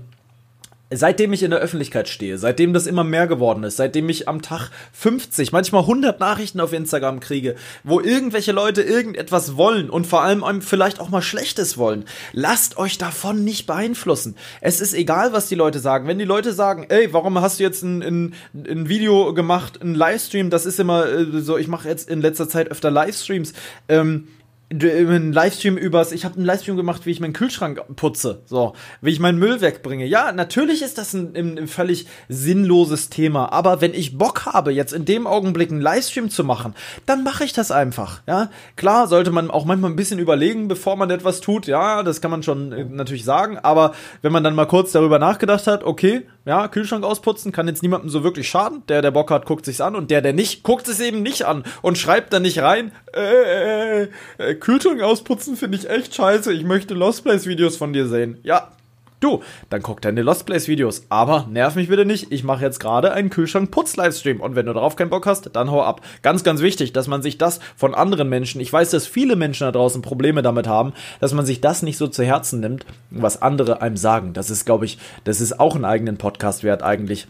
seitdem ich in der Öffentlichkeit stehe, seitdem das immer mehr geworden ist, seitdem ich am Tag 50, manchmal 100 Nachrichten auf Instagram kriege, wo irgendwelche Leute irgendetwas wollen und vor allem vielleicht auch mal Schlechtes wollen, lasst euch davon nicht beeinflussen. Es ist egal, was die Leute sagen. Wenn die Leute sagen, ey, warum hast du jetzt ein, ein, ein Video gemacht, ein Livestream, das ist immer äh, so, ich mache jetzt in letzter Zeit öfter Livestreams, ähm, einen Livestream übers, ich habe einen Livestream gemacht, wie ich meinen Kühlschrank putze, so, wie ich meinen Müll wegbringe. Ja, natürlich ist das ein, ein, ein, völlig sinnloses Thema, aber wenn ich Bock habe, jetzt in dem Augenblick einen Livestream zu machen, dann mache ich das einfach, ja. Klar, sollte man auch manchmal ein bisschen überlegen, bevor man etwas tut, ja, das kann man schon äh, natürlich sagen, aber wenn man dann mal kurz darüber nachgedacht hat, okay, ja, Kühlschrank ausputzen kann jetzt niemandem so wirklich schaden. Der, der Bock hat, guckt sich's an und der, der nicht, guckt es eben nicht an und schreibt dann nicht rein, äh, äh, äh, Kühlschrank ausputzen finde ich echt scheiße. Ich möchte Lost Place Videos von dir sehen. Ja, Du, dann guck deine Lost Place Videos. Aber nerv mich bitte nicht. Ich mache jetzt gerade einen Kühlschrank-Putz-Livestream. Und wenn du darauf keinen Bock hast, dann hau ab. Ganz, ganz wichtig, dass man sich das von anderen Menschen, ich weiß, dass viele Menschen da draußen Probleme damit haben, dass man sich das nicht so zu Herzen nimmt, was andere einem sagen. Das ist, glaube ich, das ist auch einen eigenen Podcast wert eigentlich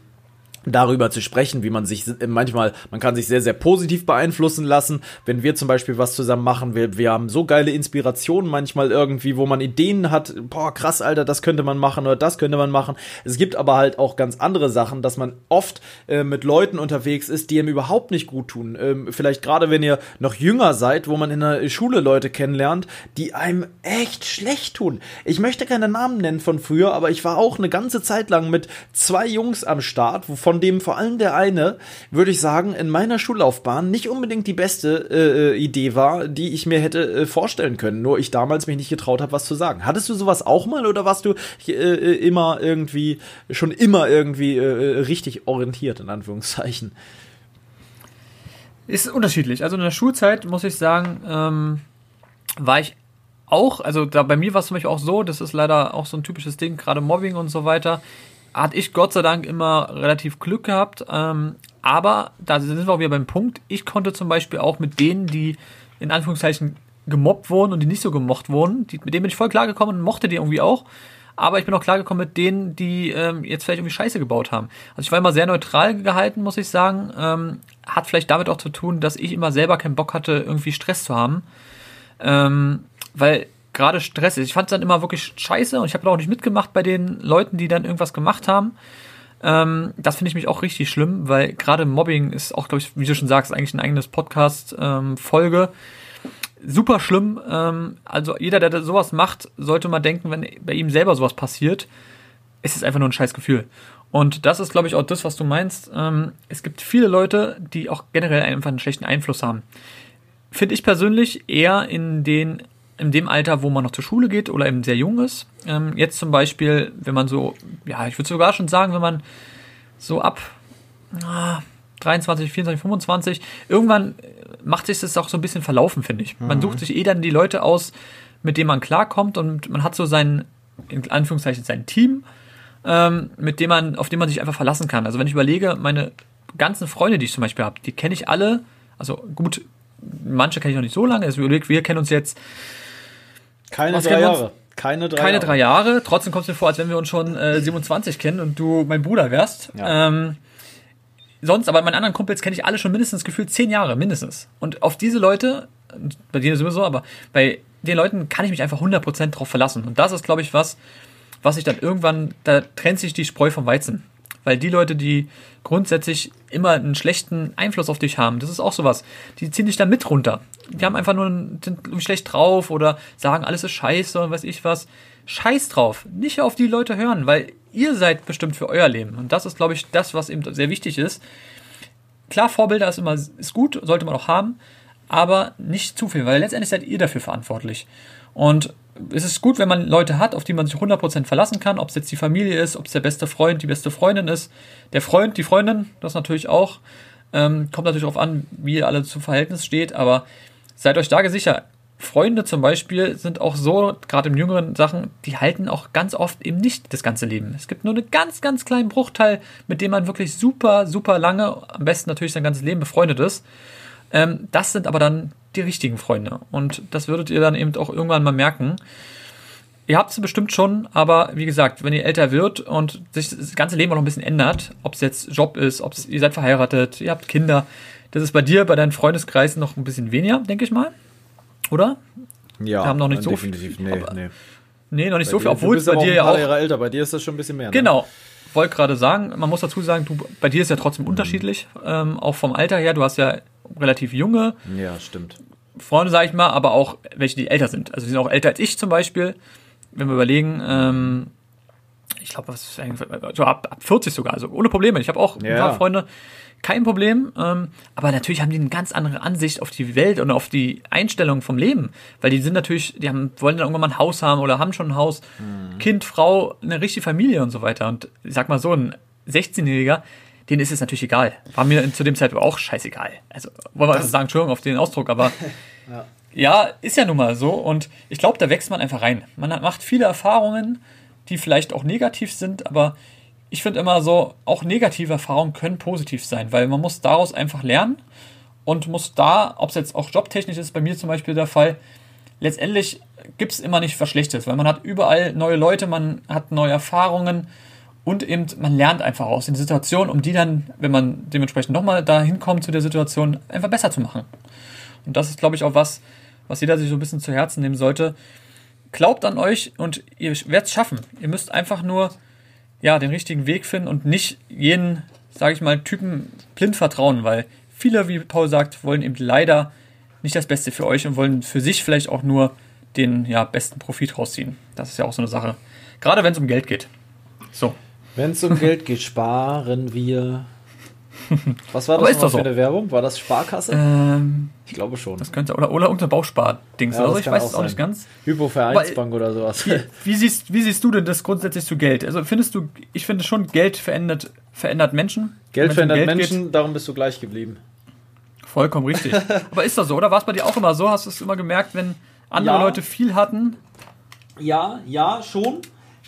darüber zu sprechen, wie man sich manchmal, man kann sich sehr, sehr positiv beeinflussen lassen, wenn wir zum Beispiel was zusammen machen, wir, wir haben so geile Inspirationen manchmal irgendwie, wo man Ideen hat, boah, krass, Alter, das könnte man machen oder das könnte man machen. Es gibt aber halt auch ganz andere Sachen, dass man oft äh, mit Leuten unterwegs ist, die ihm überhaupt nicht gut tun. Ähm, vielleicht gerade, wenn ihr noch jünger seid, wo man in der Schule Leute kennenlernt, die einem echt schlecht tun. Ich möchte keine Namen nennen von früher, aber ich war auch eine ganze Zeit lang mit zwei Jungs am Start, wovon von dem vor allem der eine, würde ich sagen, in meiner Schullaufbahn nicht unbedingt die beste äh, Idee war, die ich mir hätte äh, vorstellen können. Nur ich damals mich nicht getraut habe, was zu sagen. Hattest du sowas auch mal oder warst du äh, immer irgendwie, schon immer irgendwie äh, äh, richtig orientiert, in Anführungszeichen? Ist unterschiedlich. Also in der Schulzeit muss ich sagen, ähm, war ich auch, also da bei mir war es zum Beispiel auch so, das ist leider auch so ein typisches Ding, gerade Mobbing und so weiter hatte ich Gott sei Dank immer relativ Glück gehabt. Ähm, aber da sind wir auch wieder beim Punkt. Ich konnte zum Beispiel auch mit denen, die in Anführungszeichen gemobbt wurden und die nicht so gemocht wurden, die, mit denen bin ich voll klargekommen und mochte die irgendwie auch. Aber ich bin auch klargekommen mit denen, die ähm, jetzt vielleicht irgendwie Scheiße gebaut haben. Also ich war immer sehr neutral gehalten, muss ich sagen. Ähm, hat vielleicht damit auch zu tun, dass ich immer selber keinen Bock hatte, irgendwie Stress zu haben. Ähm, weil gerade Stress ist. Ich fand es dann immer wirklich scheiße und ich habe auch nicht mitgemacht bei den Leuten, die dann irgendwas gemacht haben. Ähm, das finde ich mich auch richtig schlimm, weil gerade Mobbing ist auch, glaube ich, wie du schon sagst, eigentlich ein eigenes Podcast-Folge. Ähm, Super schlimm. Ähm, also jeder, der sowas macht, sollte mal denken, wenn bei ihm selber sowas passiert, ist es einfach nur ein scheiß Gefühl. Und das ist, glaube ich, auch das, was du meinst. Ähm, es gibt viele Leute, die auch generell einfach einen schlechten Einfluss haben. Finde ich persönlich eher in den in dem Alter, wo man noch zur Schule geht oder eben sehr jung ist. Ähm, jetzt zum Beispiel, wenn man so, ja, ich würde sogar schon sagen, wenn man so ab ah, 23, 24, 25, irgendwann macht sich das auch so ein bisschen verlaufen, finde ich. Man mhm. sucht sich eh dann die Leute aus, mit denen man klarkommt und man hat so sein, in Anführungszeichen, sein Team, ähm, mit dem man, auf dem man sich einfach verlassen kann. Also wenn ich überlege, meine ganzen Freunde, die ich zum Beispiel habe, die kenne ich alle, also gut, manche kenne ich noch nicht so lange, also wir kennen uns jetzt keine drei Jahre. Keine drei Keine Jahre. drei Jahre. Trotzdem kommt es mir vor, als wenn wir uns schon äh, 27 kennen und du mein Bruder wärst. Ja. Ähm, sonst, aber meine anderen Kumpels kenne ich alle schon mindestens gefühlt zehn Jahre, mindestens. Und auf diese Leute, bei denen sowieso, aber bei den Leuten kann ich mich einfach 100% drauf verlassen. Und das ist, glaube ich, was, was ich dann irgendwann, da trennt sich die Spreu vom Weizen. Weil die Leute, die grundsätzlich immer einen schlechten Einfluss auf dich haben, das ist auch sowas. Die ziehen dich dann mit runter. Die haben einfach nur, einen, sind schlecht drauf oder sagen, alles ist scheiße und weiß ich was. Scheiß drauf. Nicht auf die Leute hören, weil ihr seid bestimmt für euer Leben. Und das ist, glaube ich, das, was eben sehr wichtig ist. Klar, Vorbilder ist immer ist gut, sollte man auch haben, aber nicht zu viel, weil letztendlich seid ihr dafür verantwortlich. Und es ist gut, wenn man Leute hat, auf die man sich 100% verlassen kann, ob es jetzt die Familie ist, ob es der beste Freund, die beste Freundin ist, der Freund, die Freundin, das natürlich auch. Ähm, kommt natürlich darauf an, wie ihr alle zum Verhältnis steht, aber seid euch da sicher, Freunde zum Beispiel sind auch so, gerade im jüngeren Sachen, die halten auch ganz oft eben nicht das ganze Leben. Es gibt nur einen ganz, ganz kleinen Bruchteil, mit dem man wirklich super, super lange, am besten natürlich sein ganzes Leben befreundet ist. Ähm, das sind aber dann die richtigen Freunde. Und das würdet ihr dann eben auch irgendwann mal merken. Ihr habt sie bestimmt schon, aber wie gesagt, wenn ihr älter wird und sich das ganze Leben auch noch ein bisschen ändert, ob es jetzt Job ist, ob ihr seid verheiratet, ihr habt Kinder, das ist bei dir, bei deinen Freundeskreisen noch ein bisschen weniger, denke ich mal. Oder? Ja, Wir haben noch nicht so definitiv. viel. Nee, aber- nee. Nee, noch nicht Bei so viel, obwohl es bei dir ja auch. Jahre älter, bei dir ist das schon ein bisschen mehr. Ne? Genau. Wollte gerade sagen, man muss dazu sagen, du, bei dir ist ja trotzdem Mhm. unterschiedlich, ähm, auch vom Alter her. Du hast ja relativ junge Ja, stimmt. Freunde, sag ich mal, aber auch welche, die älter sind. Also die sind auch älter als ich zum Beispiel. Wenn wir überlegen, ähm, ich glaube, was so ab, ab 40 sogar, also ohne Probleme. Ich habe auch ein Ja. paar Freunde, kein Problem. Ähm, aber natürlich haben die eine ganz andere Ansicht auf die Welt und auf die Einstellung vom Leben. Weil die sind natürlich, die haben, wollen dann irgendwann mal ein Haus haben oder haben schon ein Haus, Mhm. Kind, Frau, eine richtige Familie und so weiter. Und ich sag mal so, ein 16-Jähriger, denen ist es natürlich egal. War mir zu dem Zeitpunkt auch scheißegal. Also, wollen wir also sagen, Entschuldigung auf den Ausdruck, aber ja, ist ja nun mal so. Und ich glaube, da wächst man einfach rein. Man hat, macht viele Erfahrungen, die vielleicht auch negativ sind, aber ich finde immer so, auch negative Erfahrungen können positiv sein, weil man muss daraus einfach lernen und muss da, ob es jetzt auch jobtechnisch ist, bei mir zum Beispiel der Fall, letztendlich gibt es immer nicht was Schlechtes, weil man hat überall neue Leute, man hat neue Erfahrungen und eben man lernt einfach aus den Situationen, um die dann, wenn man dementsprechend nochmal dahin kommt zu der Situation, einfach besser zu machen. Und das ist, glaube ich, auch was, was jeder sich so ein bisschen zu Herzen nehmen sollte. Glaubt an euch und ihr werdet es schaffen. Ihr müsst einfach nur ja, den richtigen Weg finden und nicht jeden, sage ich mal, Typen blind vertrauen, weil viele, wie Paul sagt, wollen eben leider nicht das Beste für euch und wollen für sich vielleicht auch nur den ja, besten Profit rausziehen. Das ist ja auch so eine Sache. Gerade wenn es um Geld geht. So. Wenn es um Geld geht, sparen wir. Was war das doch so. für eine Werbung? War das Sparkasse? Ähm, ich glaube schon. das könnte, oder, oder irgendein Bauspar-Dings Ja, oder. Ich weiß es auch sein. nicht ganz. Hypovereinsbank oder sowas. Wie, wie, siehst, wie siehst du denn das grundsätzlich zu Geld? Also findest du, ich finde schon, Geld verändert, verändert Menschen. Geld verändert geht. Menschen, darum bist du gleich geblieben. Vollkommen richtig. Aber ist das so, oder? War es bei dir auch immer so? Hast du es immer gemerkt, wenn andere Ja. Leute viel hatten? Ja, ja, schon.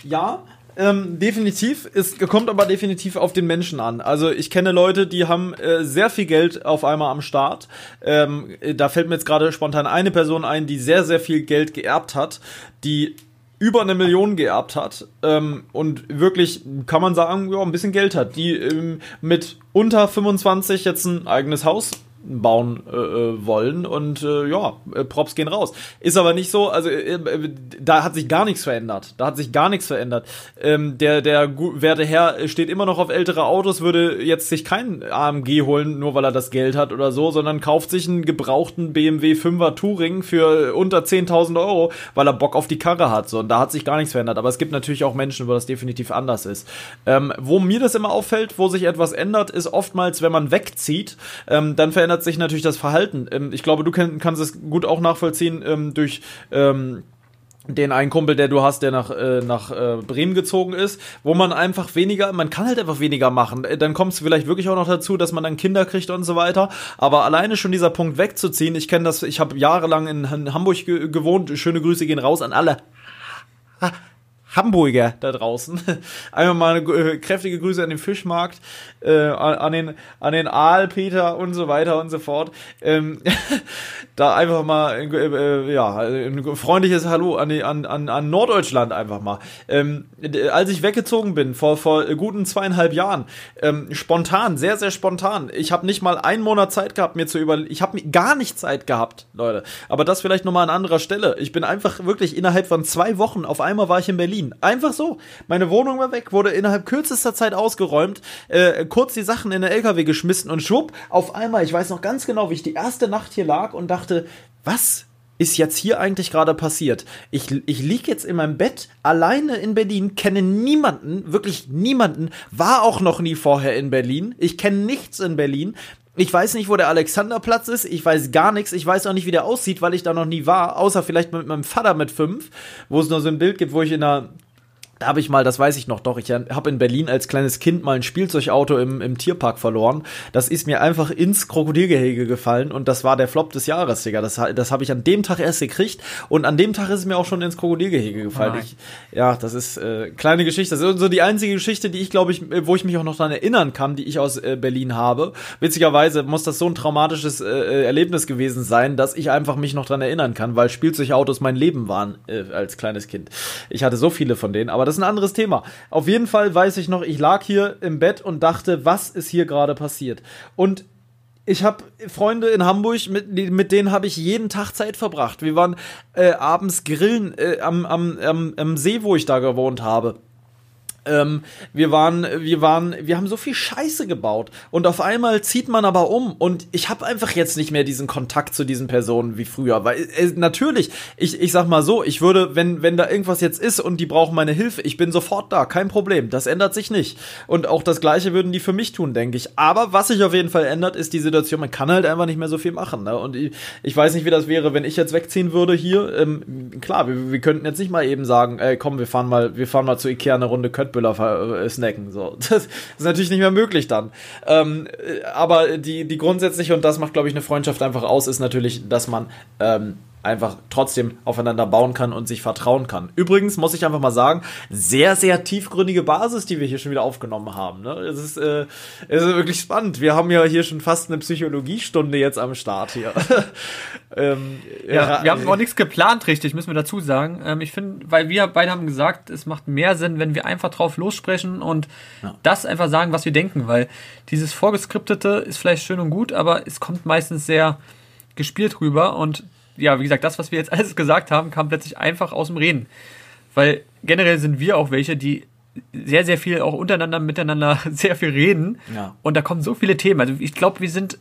Ja. Ähm, definitiv. Es kommt aber definitiv auf den Menschen an. Also ich kenne Leute, die haben äh, sehr viel Geld auf einmal am Start. Ähm, äh, da fällt mir jetzt gerade spontan eine Person ein, die sehr, sehr viel Geld geerbt hat, die über eine Million geerbt hat ähm, und wirklich, kann man sagen, ja, ein bisschen Geld hat, die ähm, mit unter 25 jetzt ein eigenes Haus bauen äh, äh, wollen und äh, ja, äh, Props gehen raus. Ist aber nicht so, also äh, äh, da hat sich gar nichts verändert. Da hat sich gar nichts verändert. Ähm, der der werte Herr steht immer noch auf ältere Autos, würde jetzt sich kein AMG holen, nur weil er das Geld hat oder so, sondern kauft sich einen gebrauchten BMW 5er Touring für unter 10.000 Euro, weil er Bock auf die Karre hat. So, und da hat sich gar nichts verändert. Aber es gibt natürlich auch Menschen, wo das definitiv anders ist. Ähm, wo mir das immer auffällt, wo sich etwas ändert, ist oftmals, wenn man wegzieht, ähm, dann verändert sich natürlich das Verhalten. Ähm, ich glaube, du kann, kannst es gut auch nachvollziehen ähm, durch ähm, den einen Kumpel, der du hast, der nach, äh, nach äh, Bremen gezogen ist, wo man einfach weniger, man kann halt einfach weniger machen. Äh, Dann kommt es vielleicht wirklich auch noch dazu, dass man dann Kinder kriegt und so weiter. Aber alleine schon dieser Punkt wegzuziehen, ich kenne das, ich habe jahrelang in, in Hamburg ge gewohnt, schöne Grüße gehen raus an alle Ha- Hamburger da draußen. Einmal mal eine äh, kräftige Grüße an den Fischmarkt, äh, an, an den an den Aal Peter und so weiter und so fort. Ähm, da einfach mal äh, äh, ja ein freundliches Hallo an, die, an, an, an Norddeutschland einfach mal. Ähm, als ich weggezogen bin vor vor guten zweieinhalb Jahren, ähm, spontan, sehr sehr spontan. Ich habe nicht mal einen Monat Zeit gehabt, mir zu überlegen. Ich habe gar nicht Zeit gehabt, Leute. Aber das vielleicht noch mal an anderer Stelle. Ich bin einfach wirklich innerhalb von zwei Wochen auf einmal war ich in Berlin. Einfach so. Meine Wohnung war weg, wurde innerhalb kürzester Zeit ausgeräumt, äh, kurz die Sachen in den LKW geschmissen und schwupp, auf einmal, ich weiß noch ganz genau, wie ich die erste Nacht hier lag und dachte, was ist jetzt hier eigentlich gerade passiert? Ich, ich lieg jetzt in meinem Bett alleine in Berlin, kenne niemanden, wirklich niemanden, war auch noch nie vorher in Berlin, ich kenne nichts in Berlin Ich weiß nicht, wo der Alexanderplatz ist. Ich weiß gar nichts. Ich weiß auch nicht, wie der aussieht, weil ich da noch nie war. Außer vielleicht mit meinem Vater mit fünf, wo es nur so ein Bild gibt, wo ich in einer da habe ich mal, das weiß ich noch doch, ich habe in Berlin als kleines Kind mal ein Spielzeugauto im, im Tierpark verloren. Das ist mir einfach ins Krokodilgehege gefallen und das war der Flop des Jahres, Digga. Das, das habe ich an dem Tag erst gekriegt und an dem Tag ist es mir auch schon ins Krokodilgehege gefallen. Ich, ja, das ist äh, kleine Geschichte. Das ist so die einzige Geschichte, die ich glaube ich, wo ich mich auch noch daran erinnern kann, die ich aus äh, Berlin habe. Witzigerweise muss das so ein traumatisches äh, äh Erlebnis gewesen sein, dass ich einfach mich noch daran erinnern kann, weil Spielzeugautos mein Leben waren äh, als kleines Kind. Ich hatte so viele von denen, aber das ist ein anderes Thema. Auf jeden Fall weiß ich noch, ich lag hier im Bett und dachte, was ist hier gerade passiert? Und ich habe Freunde in Hamburg, mit, mit denen habe ich jeden Tag Zeit verbracht. Wir waren äh, abends grillen äh, am, am, am, am See, wo ich da gewohnt habe. Ähm, wir waren, wir waren, wir haben so viel Scheiße gebaut und auf einmal zieht man aber um und ich habe einfach jetzt nicht mehr diesen Kontakt zu diesen Personen wie früher, weil äh, natürlich, ich, ich sag mal so, ich würde, wenn, wenn da irgendwas jetzt ist und die brauchen meine Hilfe, ich bin sofort da, kein Problem, das ändert sich nicht und auch das Gleiche würden die für mich tun, denke ich. Aber was sich auf jeden Fall ändert, ist die Situation, man kann halt einfach nicht mehr so viel machen ne? und ich, ich weiß nicht, wie das wäre, wenn ich jetzt wegziehen würde hier. Ähm, klar, wir, wir könnten jetzt nicht mal eben sagen, ey, komm, wir fahren mal, wir fahren mal zu Ikea eine Runde Köttbüll Köttbüller äh, snacken. So. Das ist natürlich nicht mehr möglich dann. Ähm, äh, aber die, die grundsätzliche, und das macht, glaube ich, eine Freundschaft einfach aus, ist natürlich, dass man ähm, einfach trotzdem aufeinander bauen kann und sich vertrauen kann. Übrigens muss ich einfach mal sagen, sehr, sehr tiefgründige Basis, die wir hier schon wieder aufgenommen haben. Ne? Es, ist, äh, es ist wirklich spannend. Wir haben ja hier schon fast eine Psychologiestunde jetzt am Start hier. ähm, ja, ja, wir haben auch nichts geplant, richtig, müssen wir dazu sagen. Ähm, ich finde, weil wir beide haben gesagt, es macht mehr Sinn, wenn wir einfach drauf lossprechen und ja. das einfach sagen, was wir denken, weil dieses Vorgeskriptete ist vielleicht schön und gut, aber es kommt meistens sehr gespielt rüber und ja, wie gesagt, das, was wir jetzt alles gesagt haben, kam plötzlich einfach aus dem Reden. Weil generell sind wir auch welche, die sehr, sehr viel auch untereinander, miteinander sehr viel reden. Ja. Und da kommen so viele Themen. Also ich glaube, wir sind,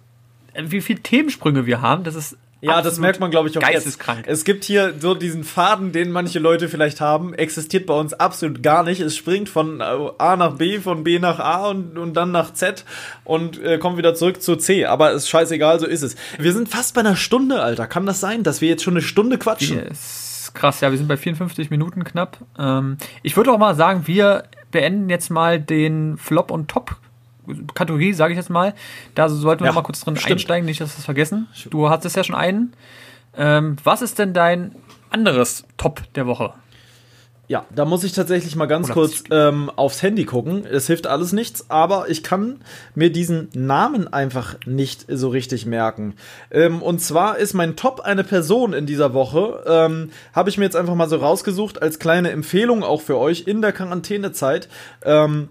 wie viele Themensprünge wir haben, das ist ja, das merkt man, glaube ich, auch geisteskrank. Jetzt. Es gibt hier so diesen Faden, den manche Leute vielleicht haben, existiert bei uns absolut gar nicht. Es springt von A nach B, von B nach A und, und dann nach Z und äh, kommt wieder zurück zu C. Aber ist scheißegal, so ist es. Wir sind fast bei einer Stunde, Alter. Kann das sein, dass wir jetzt schon eine Stunde quatschen? Yes. Krass, ja, wir sind bei 54 Minuten knapp. Ähm, ich würde auch mal sagen, wir beenden jetzt mal den Flop und Top Kategorie, sage ich jetzt mal. Da sollten wir ja, mal kurz drin stimmt. einsteigen, nicht, dass wir es vergessen. Du hattest ja schon einen. Ähm, was ist denn dein anderes Top der Woche? Ja, da muss ich tatsächlich mal ganz Oder kurz ähm, aufs Handy gucken. Es hilft alles nichts, aber ich kann mir diesen Namen einfach nicht so richtig merken. Ähm, und zwar ist mein Top eine Person in dieser Woche. Ähm, Habe ich mir jetzt einfach mal so rausgesucht als kleine Empfehlung auch für euch in der Quarantänezeit. Ähm,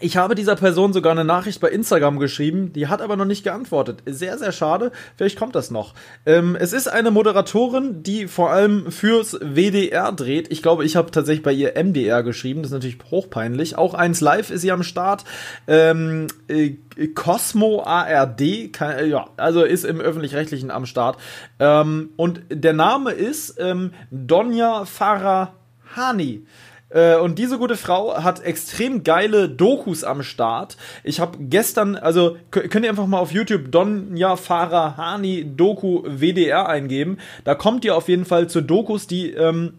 ich habe dieser Person sogar eine Nachricht bei Instagram geschrieben, die hat aber noch nicht geantwortet. Sehr, sehr schade. Vielleicht kommt das noch. Ähm, es ist eine Moderatorin, die vor allem fürs WDR dreht. Ich glaube, ich habe tatsächlich bei ihr MDR geschrieben. Das ist natürlich hochpeinlich. Auch eins Live ist sie am Start. Ähm, äh, Cosmo ARD, kann, äh, ja, also ist im öffentlich-rechtlichen am Start. Ähm, und der Name ist ähm, Donja Farahani. Äh, und diese gute Frau hat extrem geile Dokus am Start. Ich habe gestern, also könnt ihr einfach mal auf YouTube Donja Farahani Doku WDR eingeben. Da kommt ihr auf jeden Fall zu Dokus, die ähm,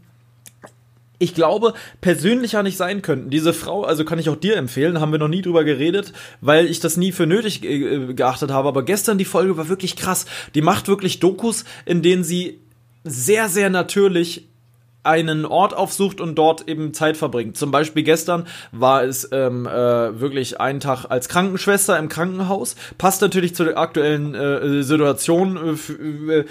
ich glaube, persönlicher nicht sein könnten. Diese Frau, also kann ich auch dir empfehlen, haben wir noch nie drüber geredet, weil ich das nie für nötig äh, geachtet habe. Aber gestern die Folge war wirklich krass. Die macht wirklich Dokus, in denen sie sehr, sehr natürlich einen Ort aufsucht und dort eben Zeit verbringt. Zum Beispiel gestern war es ähm, äh, wirklich ein Tag als Krankenschwester im Krankenhaus. Passt natürlich zur aktuellen äh, Situation äh, äh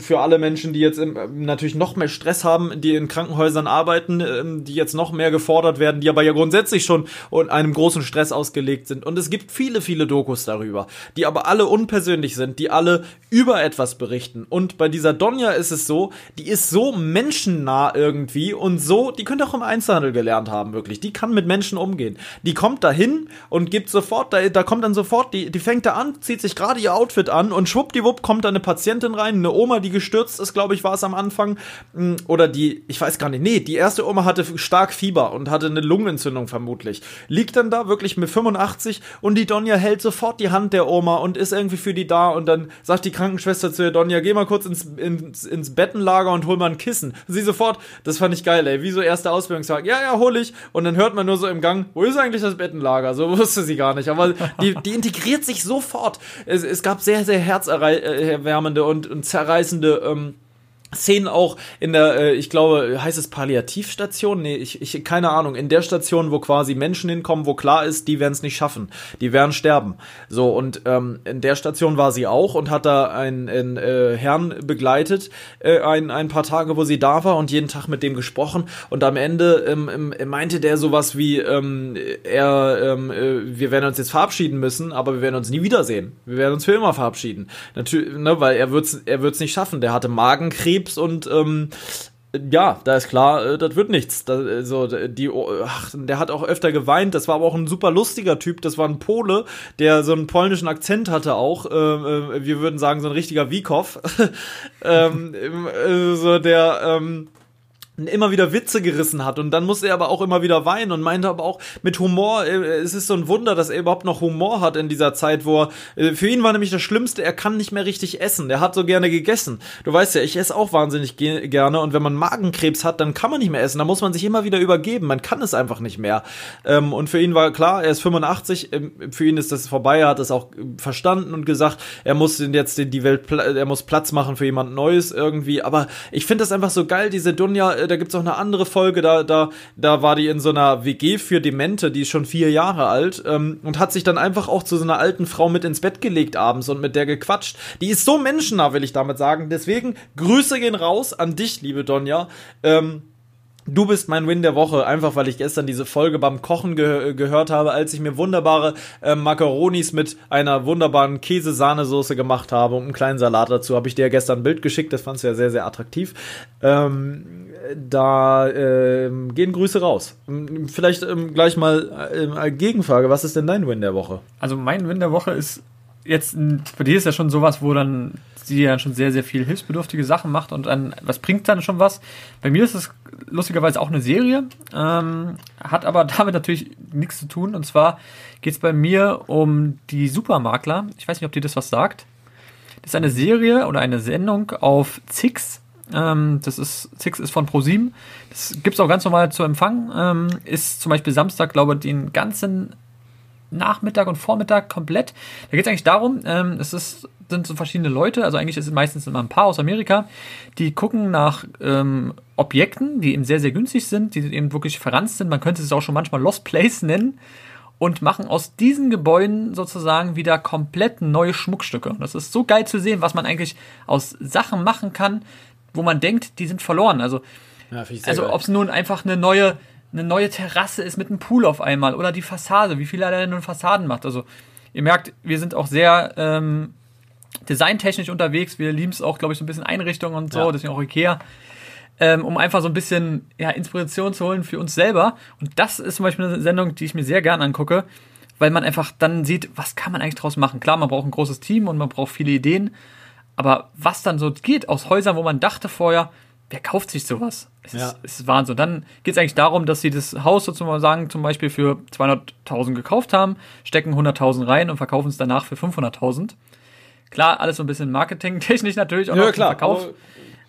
für alle Menschen, die jetzt im, natürlich noch mehr Stress haben, die in Krankenhäusern arbeiten, äh, die jetzt noch mehr gefordert werden, die aber ja grundsätzlich schon einem großen Stress ausgelegt sind. Und es gibt viele, viele Dokus darüber, die aber alle unpersönlich sind, die alle über etwas berichten. Und bei dieser Donja ist es so, die ist so menschennah nah irgendwie und so, die könnte auch im Einzelhandel gelernt haben, wirklich. Die kann mit Menschen umgehen. Die kommt dahin und gibt sofort, da, da kommt dann sofort, die, die fängt da an, zieht sich gerade ihr Outfit an und schwuppdiwupp kommt da eine Patientin rein, eine Oma, die gestürzt ist, glaube ich, war es am Anfang. Mm, oder die, ich weiß gar nicht, nee, die erste Oma hatte stark Fieber und hatte eine Lungenentzündung vermutlich. Liegt dann da wirklich mit 85 und die Donja hält sofort die Hand der Oma und ist irgendwie für die da und dann sagt die Krankenschwester zu ihr, Donja, geh mal kurz ins, ins, ins Bettenlager und hol mal ein Kissen. Sie sofort, das fand ich geil, ey, wie so erste Ausbildungstag. Ja, ja, hol ich. Und dann hört man nur so im Gang, wo ist eigentlich das Bettenlager? So wusste sie gar nicht. Aber die, die integriert sich sofort. Es, es gab sehr, sehr herzerwärmende und, und zerreißende ähm, Szenen auch in der, äh, ich glaube, heißt es Palliativstation? Nee, ich, ich, keine Ahnung, in der Station, wo quasi Menschen hinkommen, wo klar ist, die werden es nicht schaffen, die werden sterben. So, und ähm, in der Station war sie auch und hat da einen, einen äh, Herrn begleitet, äh, ein, ein paar Tage, wo sie da war und jeden Tag mit dem gesprochen und am Ende ähm, ähm, meinte der sowas wie, ähm, er, ähm, äh, wir werden uns jetzt verabschieden müssen, aber wir werden uns nie wiedersehen. Wir werden uns für immer verabschieden. Natürlich, ne, weil er wird's, er wird's nicht schaffen. Der hatte Magenkrebs Krebs und ähm, ja, da ist klar, äh, das wird nichts. Da, also, die, ach, der hat auch öfter geweint. Das war aber auch ein super lustiger Typ. Das war ein Pole, der so einen polnischen Akzent hatte auch. Äh, äh wir würden sagen, so ein richtiger Wiekow. ähm, äh, so der, ähm, immer wieder Witze gerissen hat. Und dann musste er aber auch immer wieder weinen und meinte aber auch mit Humor, äh, es ist so ein Wunder, dass er überhaupt noch Humor hat in dieser Zeit, wo er, äh, für ihn war nämlich das Schlimmste, er kann nicht mehr richtig essen, der hat so gerne gegessen. Du weißt ja, ich esse auch wahnsinnig ge gerne und wenn man Magenkrebs hat, dann kann man nicht mehr essen, da muss man sich immer wieder übergeben, man kann es einfach nicht mehr. Ähm, und für ihn war klar, er ist 85, ähm, für ihn ist das vorbei, er hat es auch verstanden und gesagt, er muss jetzt die Welt, er muss Platz machen für jemand Neues irgendwie, aber ich finde das einfach so geil, diese Dunja, äh, da gibt's auch eine andere Folge, da, da, da war die in so einer WG für Demente, die ist schon vier Jahre alt, ähm, und hat sich dann einfach auch zu so einer alten Frau mit ins Bett gelegt abends und mit der gequatscht. Die ist so menschennah, will ich damit sagen. Deswegen, Grüße gehen raus an dich, liebe Donja. Ähm, Du bist mein Win der Woche, einfach weil ich gestern diese Folge beim Kochen ge gehört habe, als ich mir wunderbare äh, Macaronis mit einer wunderbaren Käse-Sahnesoße gemacht habe und einen kleinen Salat dazu. Habe ich dir gestern ein Bild geschickt, das fandst du ja sehr, sehr attraktiv. Ähm, da äh, gehen Grüße raus. Vielleicht ähm, gleich mal äh, Gegenfrage, was ist denn dein Win der Woche? Also mein Win der Woche ist jetzt, bei dir ist ja schon sowas, wo dann sie ja schon sehr, sehr viel hilfsbedürftige Sachen macht und dann, was bringt dann schon was? Bei mir ist es lustigerweise auch eine Serie, ähm, hat aber damit natürlich nichts zu tun. Und zwar geht es bei mir um die Supermakler. Ich weiß nicht, ob dir das was sagt. Das ist eine Serie oder eine Sendung auf Zix. Ähm, das ist, Zix ist von ProSieben. Das gibt es auch ganz normal zu empfangen. Ähm, ist zum Beispiel Samstag, glaube ich, den ganzen Nachmittag und Vormittag komplett. Da geht es eigentlich darum, ähm, es ist, sind so verschiedene Leute, also eigentlich ist es meistens immer ein paar aus Amerika, die gucken nach ähm, Objekten, die eben sehr, sehr günstig sind, die eben wirklich verranzt sind. Man könnte es auch schon manchmal Lost Place nennen und machen aus diesen Gebäuden sozusagen wieder komplett neue Schmuckstücke. Und das ist so geil zu sehen, was man eigentlich aus Sachen machen kann, wo man denkt, die sind verloren. Also, ja, also ob es nun einfach eine neue eine neue Terrasse ist mit einem Pool auf einmal oder die Fassade, wie viel er denn nun Fassaden macht. Also ihr merkt, wir sind auch sehr ähm, designtechnisch unterwegs. Wir lieben es auch, glaube ich, so ein bisschen Einrichtung und so, ja. deswegen auch Ikea. Ähm, um einfach so ein bisschen ja, Inspiration zu holen für uns selber. Und das ist zum Beispiel eine Sendung, die ich mir sehr gern angucke, weil man einfach dann sieht, was kann man eigentlich draus machen. Klar, man braucht ein großes Team und man braucht viele Ideen, aber was dann so geht aus Häusern, wo man dachte vorher, wer kauft sich sowas? Es, ja. ist, es ist Wahnsinn. Dann geht es eigentlich darum, dass sie das Haus sozusagen zum Beispiel für 200.000 gekauft haben, stecken 100.000 rein und verkaufen es danach für 500.000. Klar, alles so ein bisschen marketingtechnisch natürlich auch ja, klar, Verkauf.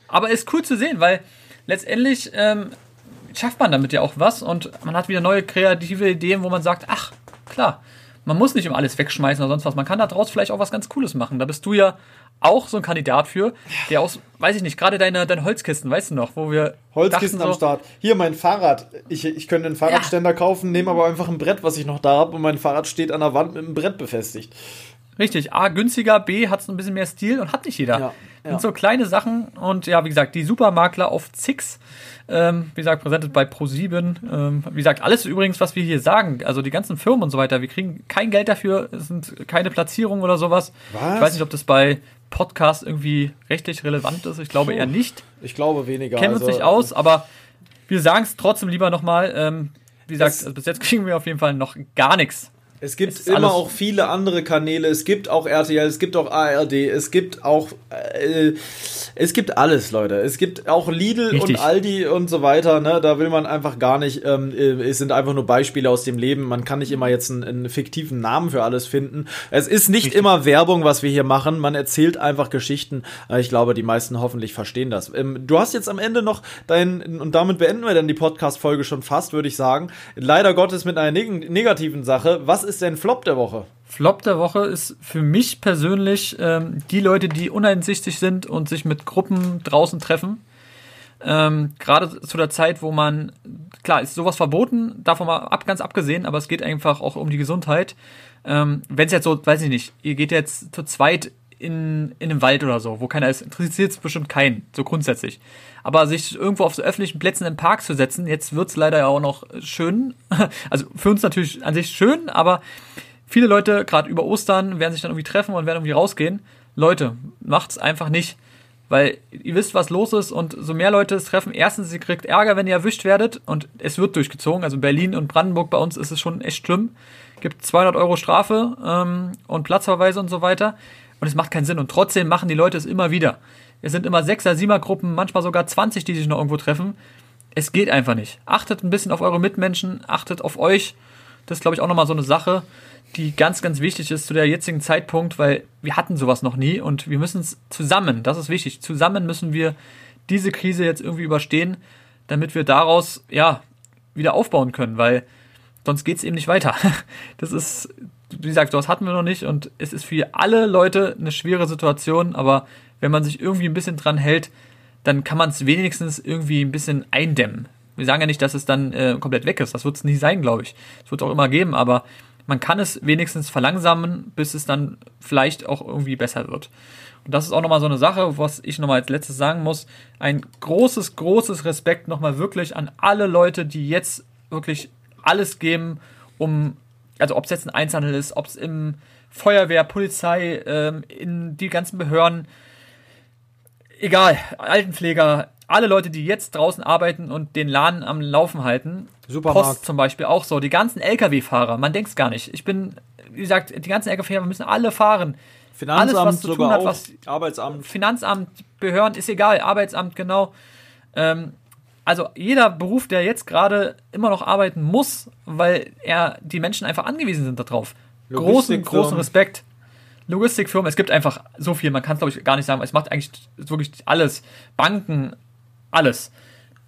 Aber, ist cool zu sehen, weil letztendlich ähm, schafft man damit ja auch was und man hat wieder neue kreative Ideen, wo man sagt, ach, klar, man muss nicht immer alles wegschmeißen oder sonst was. Man kann daraus vielleicht auch was ganz Cooles machen. Da bist du ja auch so ein Kandidat für, der aus, weiß ich nicht, gerade deine, deine Holzkisten, weißt du noch, wo wir. Holzkisten am Start. Hier mein Fahrrad. Ich, ich könnte einen Fahrradständer ja. kaufen, nehme aber einfach ein Brett, was ich noch da habe, und mein Fahrrad steht an der Wand mit einem Brett befestigt. Richtig, A, günstiger, B, hat es ein bisschen mehr Stil und hat nicht jeder. Ja, ja. Sind so kleine Sachen und ja, wie gesagt, die Supermakler auf Zix, ähm, wie gesagt, präsentiert bei Pro7. Ähm, wie gesagt, alles übrigens, was wir hier sagen, also die ganzen Firmen und so weiter, wir kriegen kein Geld dafür, es sind keine Platzierungen oder sowas. Was? Ich weiß nicht, ob das bei Podcast irgendwie rechtlich relevant ist. Ich glaube Puh, eher nicht. Ich glaube weniger. Kennen also, uns nicht aus, aber wir sagen es trotzdem lieber nochmal. Ähm, wie gesagt, also bis jetzt kriegen wir auf jeden Fall noch gar nichts es gibt immer auch viele andere Kanäle. Es gibt auch RTL, es gibt auch ARD, es gibt auch äh, es gibt alles, Leute. Es gibt auch Lidl Richtig. und Aldi und so weiter. Ne? Da will man einfach gar nicht. Ähm, äh, es sind einfach nur Beispiele aus dem Leben. Man kann nicht immer jetzt einen, einen fiktiven Namen für alles finden. Es ist nicht Richtig. immer Werbung, was wir hier machen. Man erzählt einfach Geschichten. Äh, ich glaube, die meisten hoffentlich verstehen das. Ähm, du hast jetzt am Ende noch dein und damit beenden wir dann die Podcast-Folge schon fast, würde ich sagen. Leider Gottes mit einer neg negativen Sache. Was ist ist dein Flop der Woche? Flop der Woche ist für mich persönlich ähm, die Leute, die uneinsichtig sind und sich mit Gruppen draußen treffen. Ähm, Gerade zu der Zeit, wo man, klar, ist sowas verboten, davon mal ab, ganz abgesehen, aber es geht einfach auch um die Gesundheit. Ähm, Wenn es jetzt so, weiß ich nicht, ihr geht jetzt zu zweit in, in einem Wald oder so, wo keiner ist, interessiert es bestimmt keinen, so grundsätzlich. Aber sich irgendwo auf so öffentlichen Plätzen im Park zu setzen, jetzt wird es leider ja auch noch schön. Also für uns natürlich an sich schön, aber viele Leute, gerade über Ostern, werden sich dann irgendwie treffen und werden irgendwie rausgehen. Leute, macht's einfach nicht. Weil ihr wisst, was los ist und so mehr Leute es treffen. Erstens, ihr kriegt Ärger, wenn ihr erwischt werdet und es wird durchgezogen. Also Berlin und Brandenburg bei uns ist es schon echt schlimm. Gibt 200 Euro Strafe ähm, und Platzverweise und so weiter. Und es macht keinen Sinn. Und trotzdem machen die Leute es immer wieder. Es sind immer Sechser, Siebener Gruppen, manchmal sogar 20, die sich noch irgendwo treffen. Es geht einfach nicht. Achtet ein bisschen auf eure Mitmenschen, achtet auf euch. Das ist, glaube ich, auch nochmal so eine Sache, die ganz, ganz wichtig ist zu der jetzigen Zeitpunkt, weil wir hatten sowas noch nie und wir müssen es zusammen, das ist wichtig, zusammen müssen wir diese Krise jetzt irgendwie überstehen, damit wir daraus, ja, wieder aufbauen können, weil sonst geht es eben nicht weiter. Das ist wie gesagt, sowas hatten wir noch nicht und es ist für alle Leute eine schwere Situation, aber wenn man sich irgendwie ein bisschen dran hält, dann kann man es wenigstens irgendwie ein bisschen eindämmen. Wir sagen ja nicht, dass es dann äh, komplett weg ist. Das wird es nie sein, glaube ich. Es wird auch immer geben, aber man kann es wenigstens verlangsamen, bis es dann vielleicht auch irgendwie besser wird. Und das ist auch nochmal so eine Sache, was ich nochmal als letztes sagen muss. Ein großes, großes Respekt nochmal wirklich an alle Leute, die jetzt wirklich alles geben, um also ob es jetzt ein Einzelhandel ist, ob es im Feuerwehr, Polizei, ähm, in die ganzen Behörden, egal, Altenpfleger, alle Leute, die jetzt draußen arbeiten und den Laden am Laufen halten. Supermarkt. Post zum Beispiel auch so. Die ganzen Lkw-Fahrer, man denkt es gar nicht. Ich bin, wie gesagt, die ganzen Lkw-Fahrer müssen alle fahren. Finanzamt Alles, was zu tun hat, was Arbeitsamt. Finanzamt, Behörden, ist egal, Arbeitsamt, genau. Ähm, also jeder Beruf, der jetzt gerade immer noch arbeiten muss, weil er die Menschen einfach angewiesen sind darauf. Großen, großen Respekt. Logistikfirmen, es gibt einfach so viel, man kann es glaube ich gar nicht sagen, es macht eigentlich wirklich alles. Banken, alles.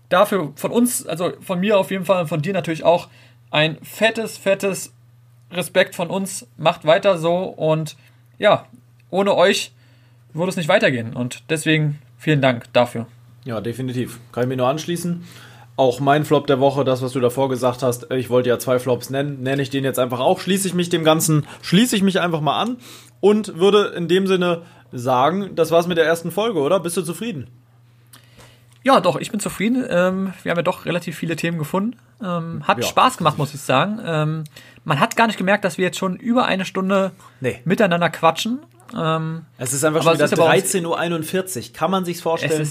Dafür von uns, also von mir auf jeden Fall und von dir natürlich auch ein fettes, fettes Respekt von uns. Macht weiter so und ja, ohne euch würde es nicht weitergehen und deswegen vielen Dank dafür. Ja, definitiv. Kann ich mir nur anschließen. Auch mein Flop der Woche, das, was du davor gesagt hast, ich wollte ja zwei Flops nennen, nenne ich den jetzt einfach auch, schließe ich mich dem Ganzen, schließe ich mich einfach mal an und würde in dem Sinne sagen, das war's mit der ersten Folge, oder? Bist du zufrieden? Ja, doch, ich bin zufrieden. Ähm, wir haben ja doch relativ viele Themen gefunden. Ähm, hat ja. Spaß gemacht, muss ich sagen. Ähm, man hat gar nicht gemerkt, dass wir jetzt schon über eine Stunde nee. miteinander quatschen. Es ist einfach schon wieder 13.41 Uhr. Kann man sich's vorstellen?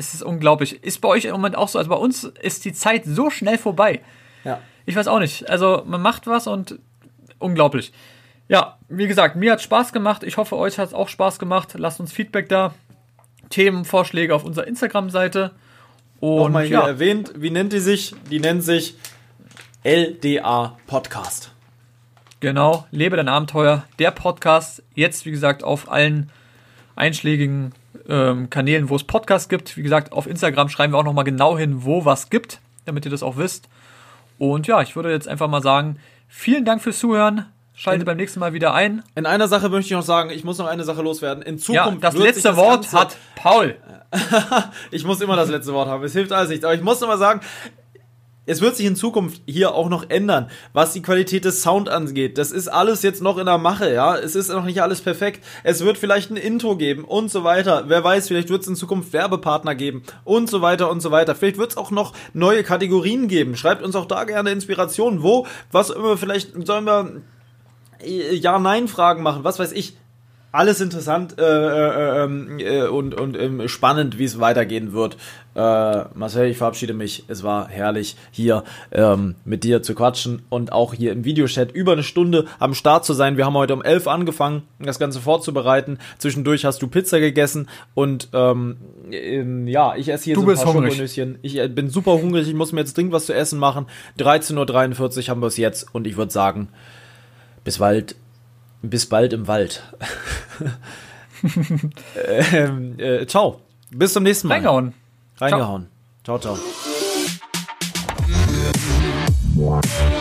Es ist, unglaublich. Ist bei euch im Moment auch so? Also bei uns ist die Zeit so schnell vorbei. Ja. Ich weiß auch nicht. Also man macht was und unglaublich. Ja, wie gesagt, mir hat Spaß gemacht. Ich hoffe, euch hat es auch Spaß gemacht. Lasst uns Feedback da. Themenvorschläge auf unserer Instagram-Seite. Und Nochmal hier ja. erwähnt, wie nennt die sich? Die nennt sich LDA Podcast. Genau, Lebe dein Abenteuer, der Podcast. Jetzt, wie gesagt, auf allen einschlägigen ähm, Kanälen, wo es Podcasts gibt. Wie gesagt, auf Instagram schreiben wir auch nochmal genau hin, wo was gibt, damit ihr das auch wisst. Und ja, ich würde jetzt einfach mal sagen, vielen Dank fürs Zuhören. Schaltet beim nächsten Mal wieder ein. In einer Sache möchte ich noch sagen, ich muss noch eine Sache loswerden. In Zukunft. Ja, das letzte das Wort hat Paul. ich muss immer das letzte Wort haben. Es hilft alles nicht. Aber ich muss noch mal sagen, es wird sich in Zukunft hier auch noch ändern, was die Qualität des Sound angeht. Das ist alles jetzt noch in der Mache, ja. Es ist noch nicht alles perfekt. Es wird vielleicht ein Intro geben und so weiter. Wer weiß, vielleicht wird es in Zukunft Werbepartner geben und so weiter und so weiter. Vielleicht wird es auch noch neue Kategorien geben. Schreibt uns auch da gerne Inspirationen. Wo, was immer, vielleicht sollen wir äh, Ja-Nein-Fragen machen, was weiß ich alles interessant äh, äh, ähm, äh, und, und äh, spannend, wie es weitergehen wird. Äh, Marcel, ich verabschiede mich. Es war herrlich, hier ähm, mit dir zu quatschen und auch hier im Videochat über eine Stunde am Start zu sein. Wir haben heute um elf angefangen, das Ganze vorzubereiten. Zwischendurch hast du Pizza gegessen und ähm, ähm, ja, ich esse hier du so ein paar Schokonöschen. Ich äh, bin super hungrig, ich muss mir jetzt dringend was zu essen machen. 13.43 Uhr haben wir es jetzt und ich würde sagen, bis bald bis bald im Wald. ähm, äh, ciao. Bis zum nächsten Mal. Reingehauen. Reingehauen. ciao, ciao. ciao.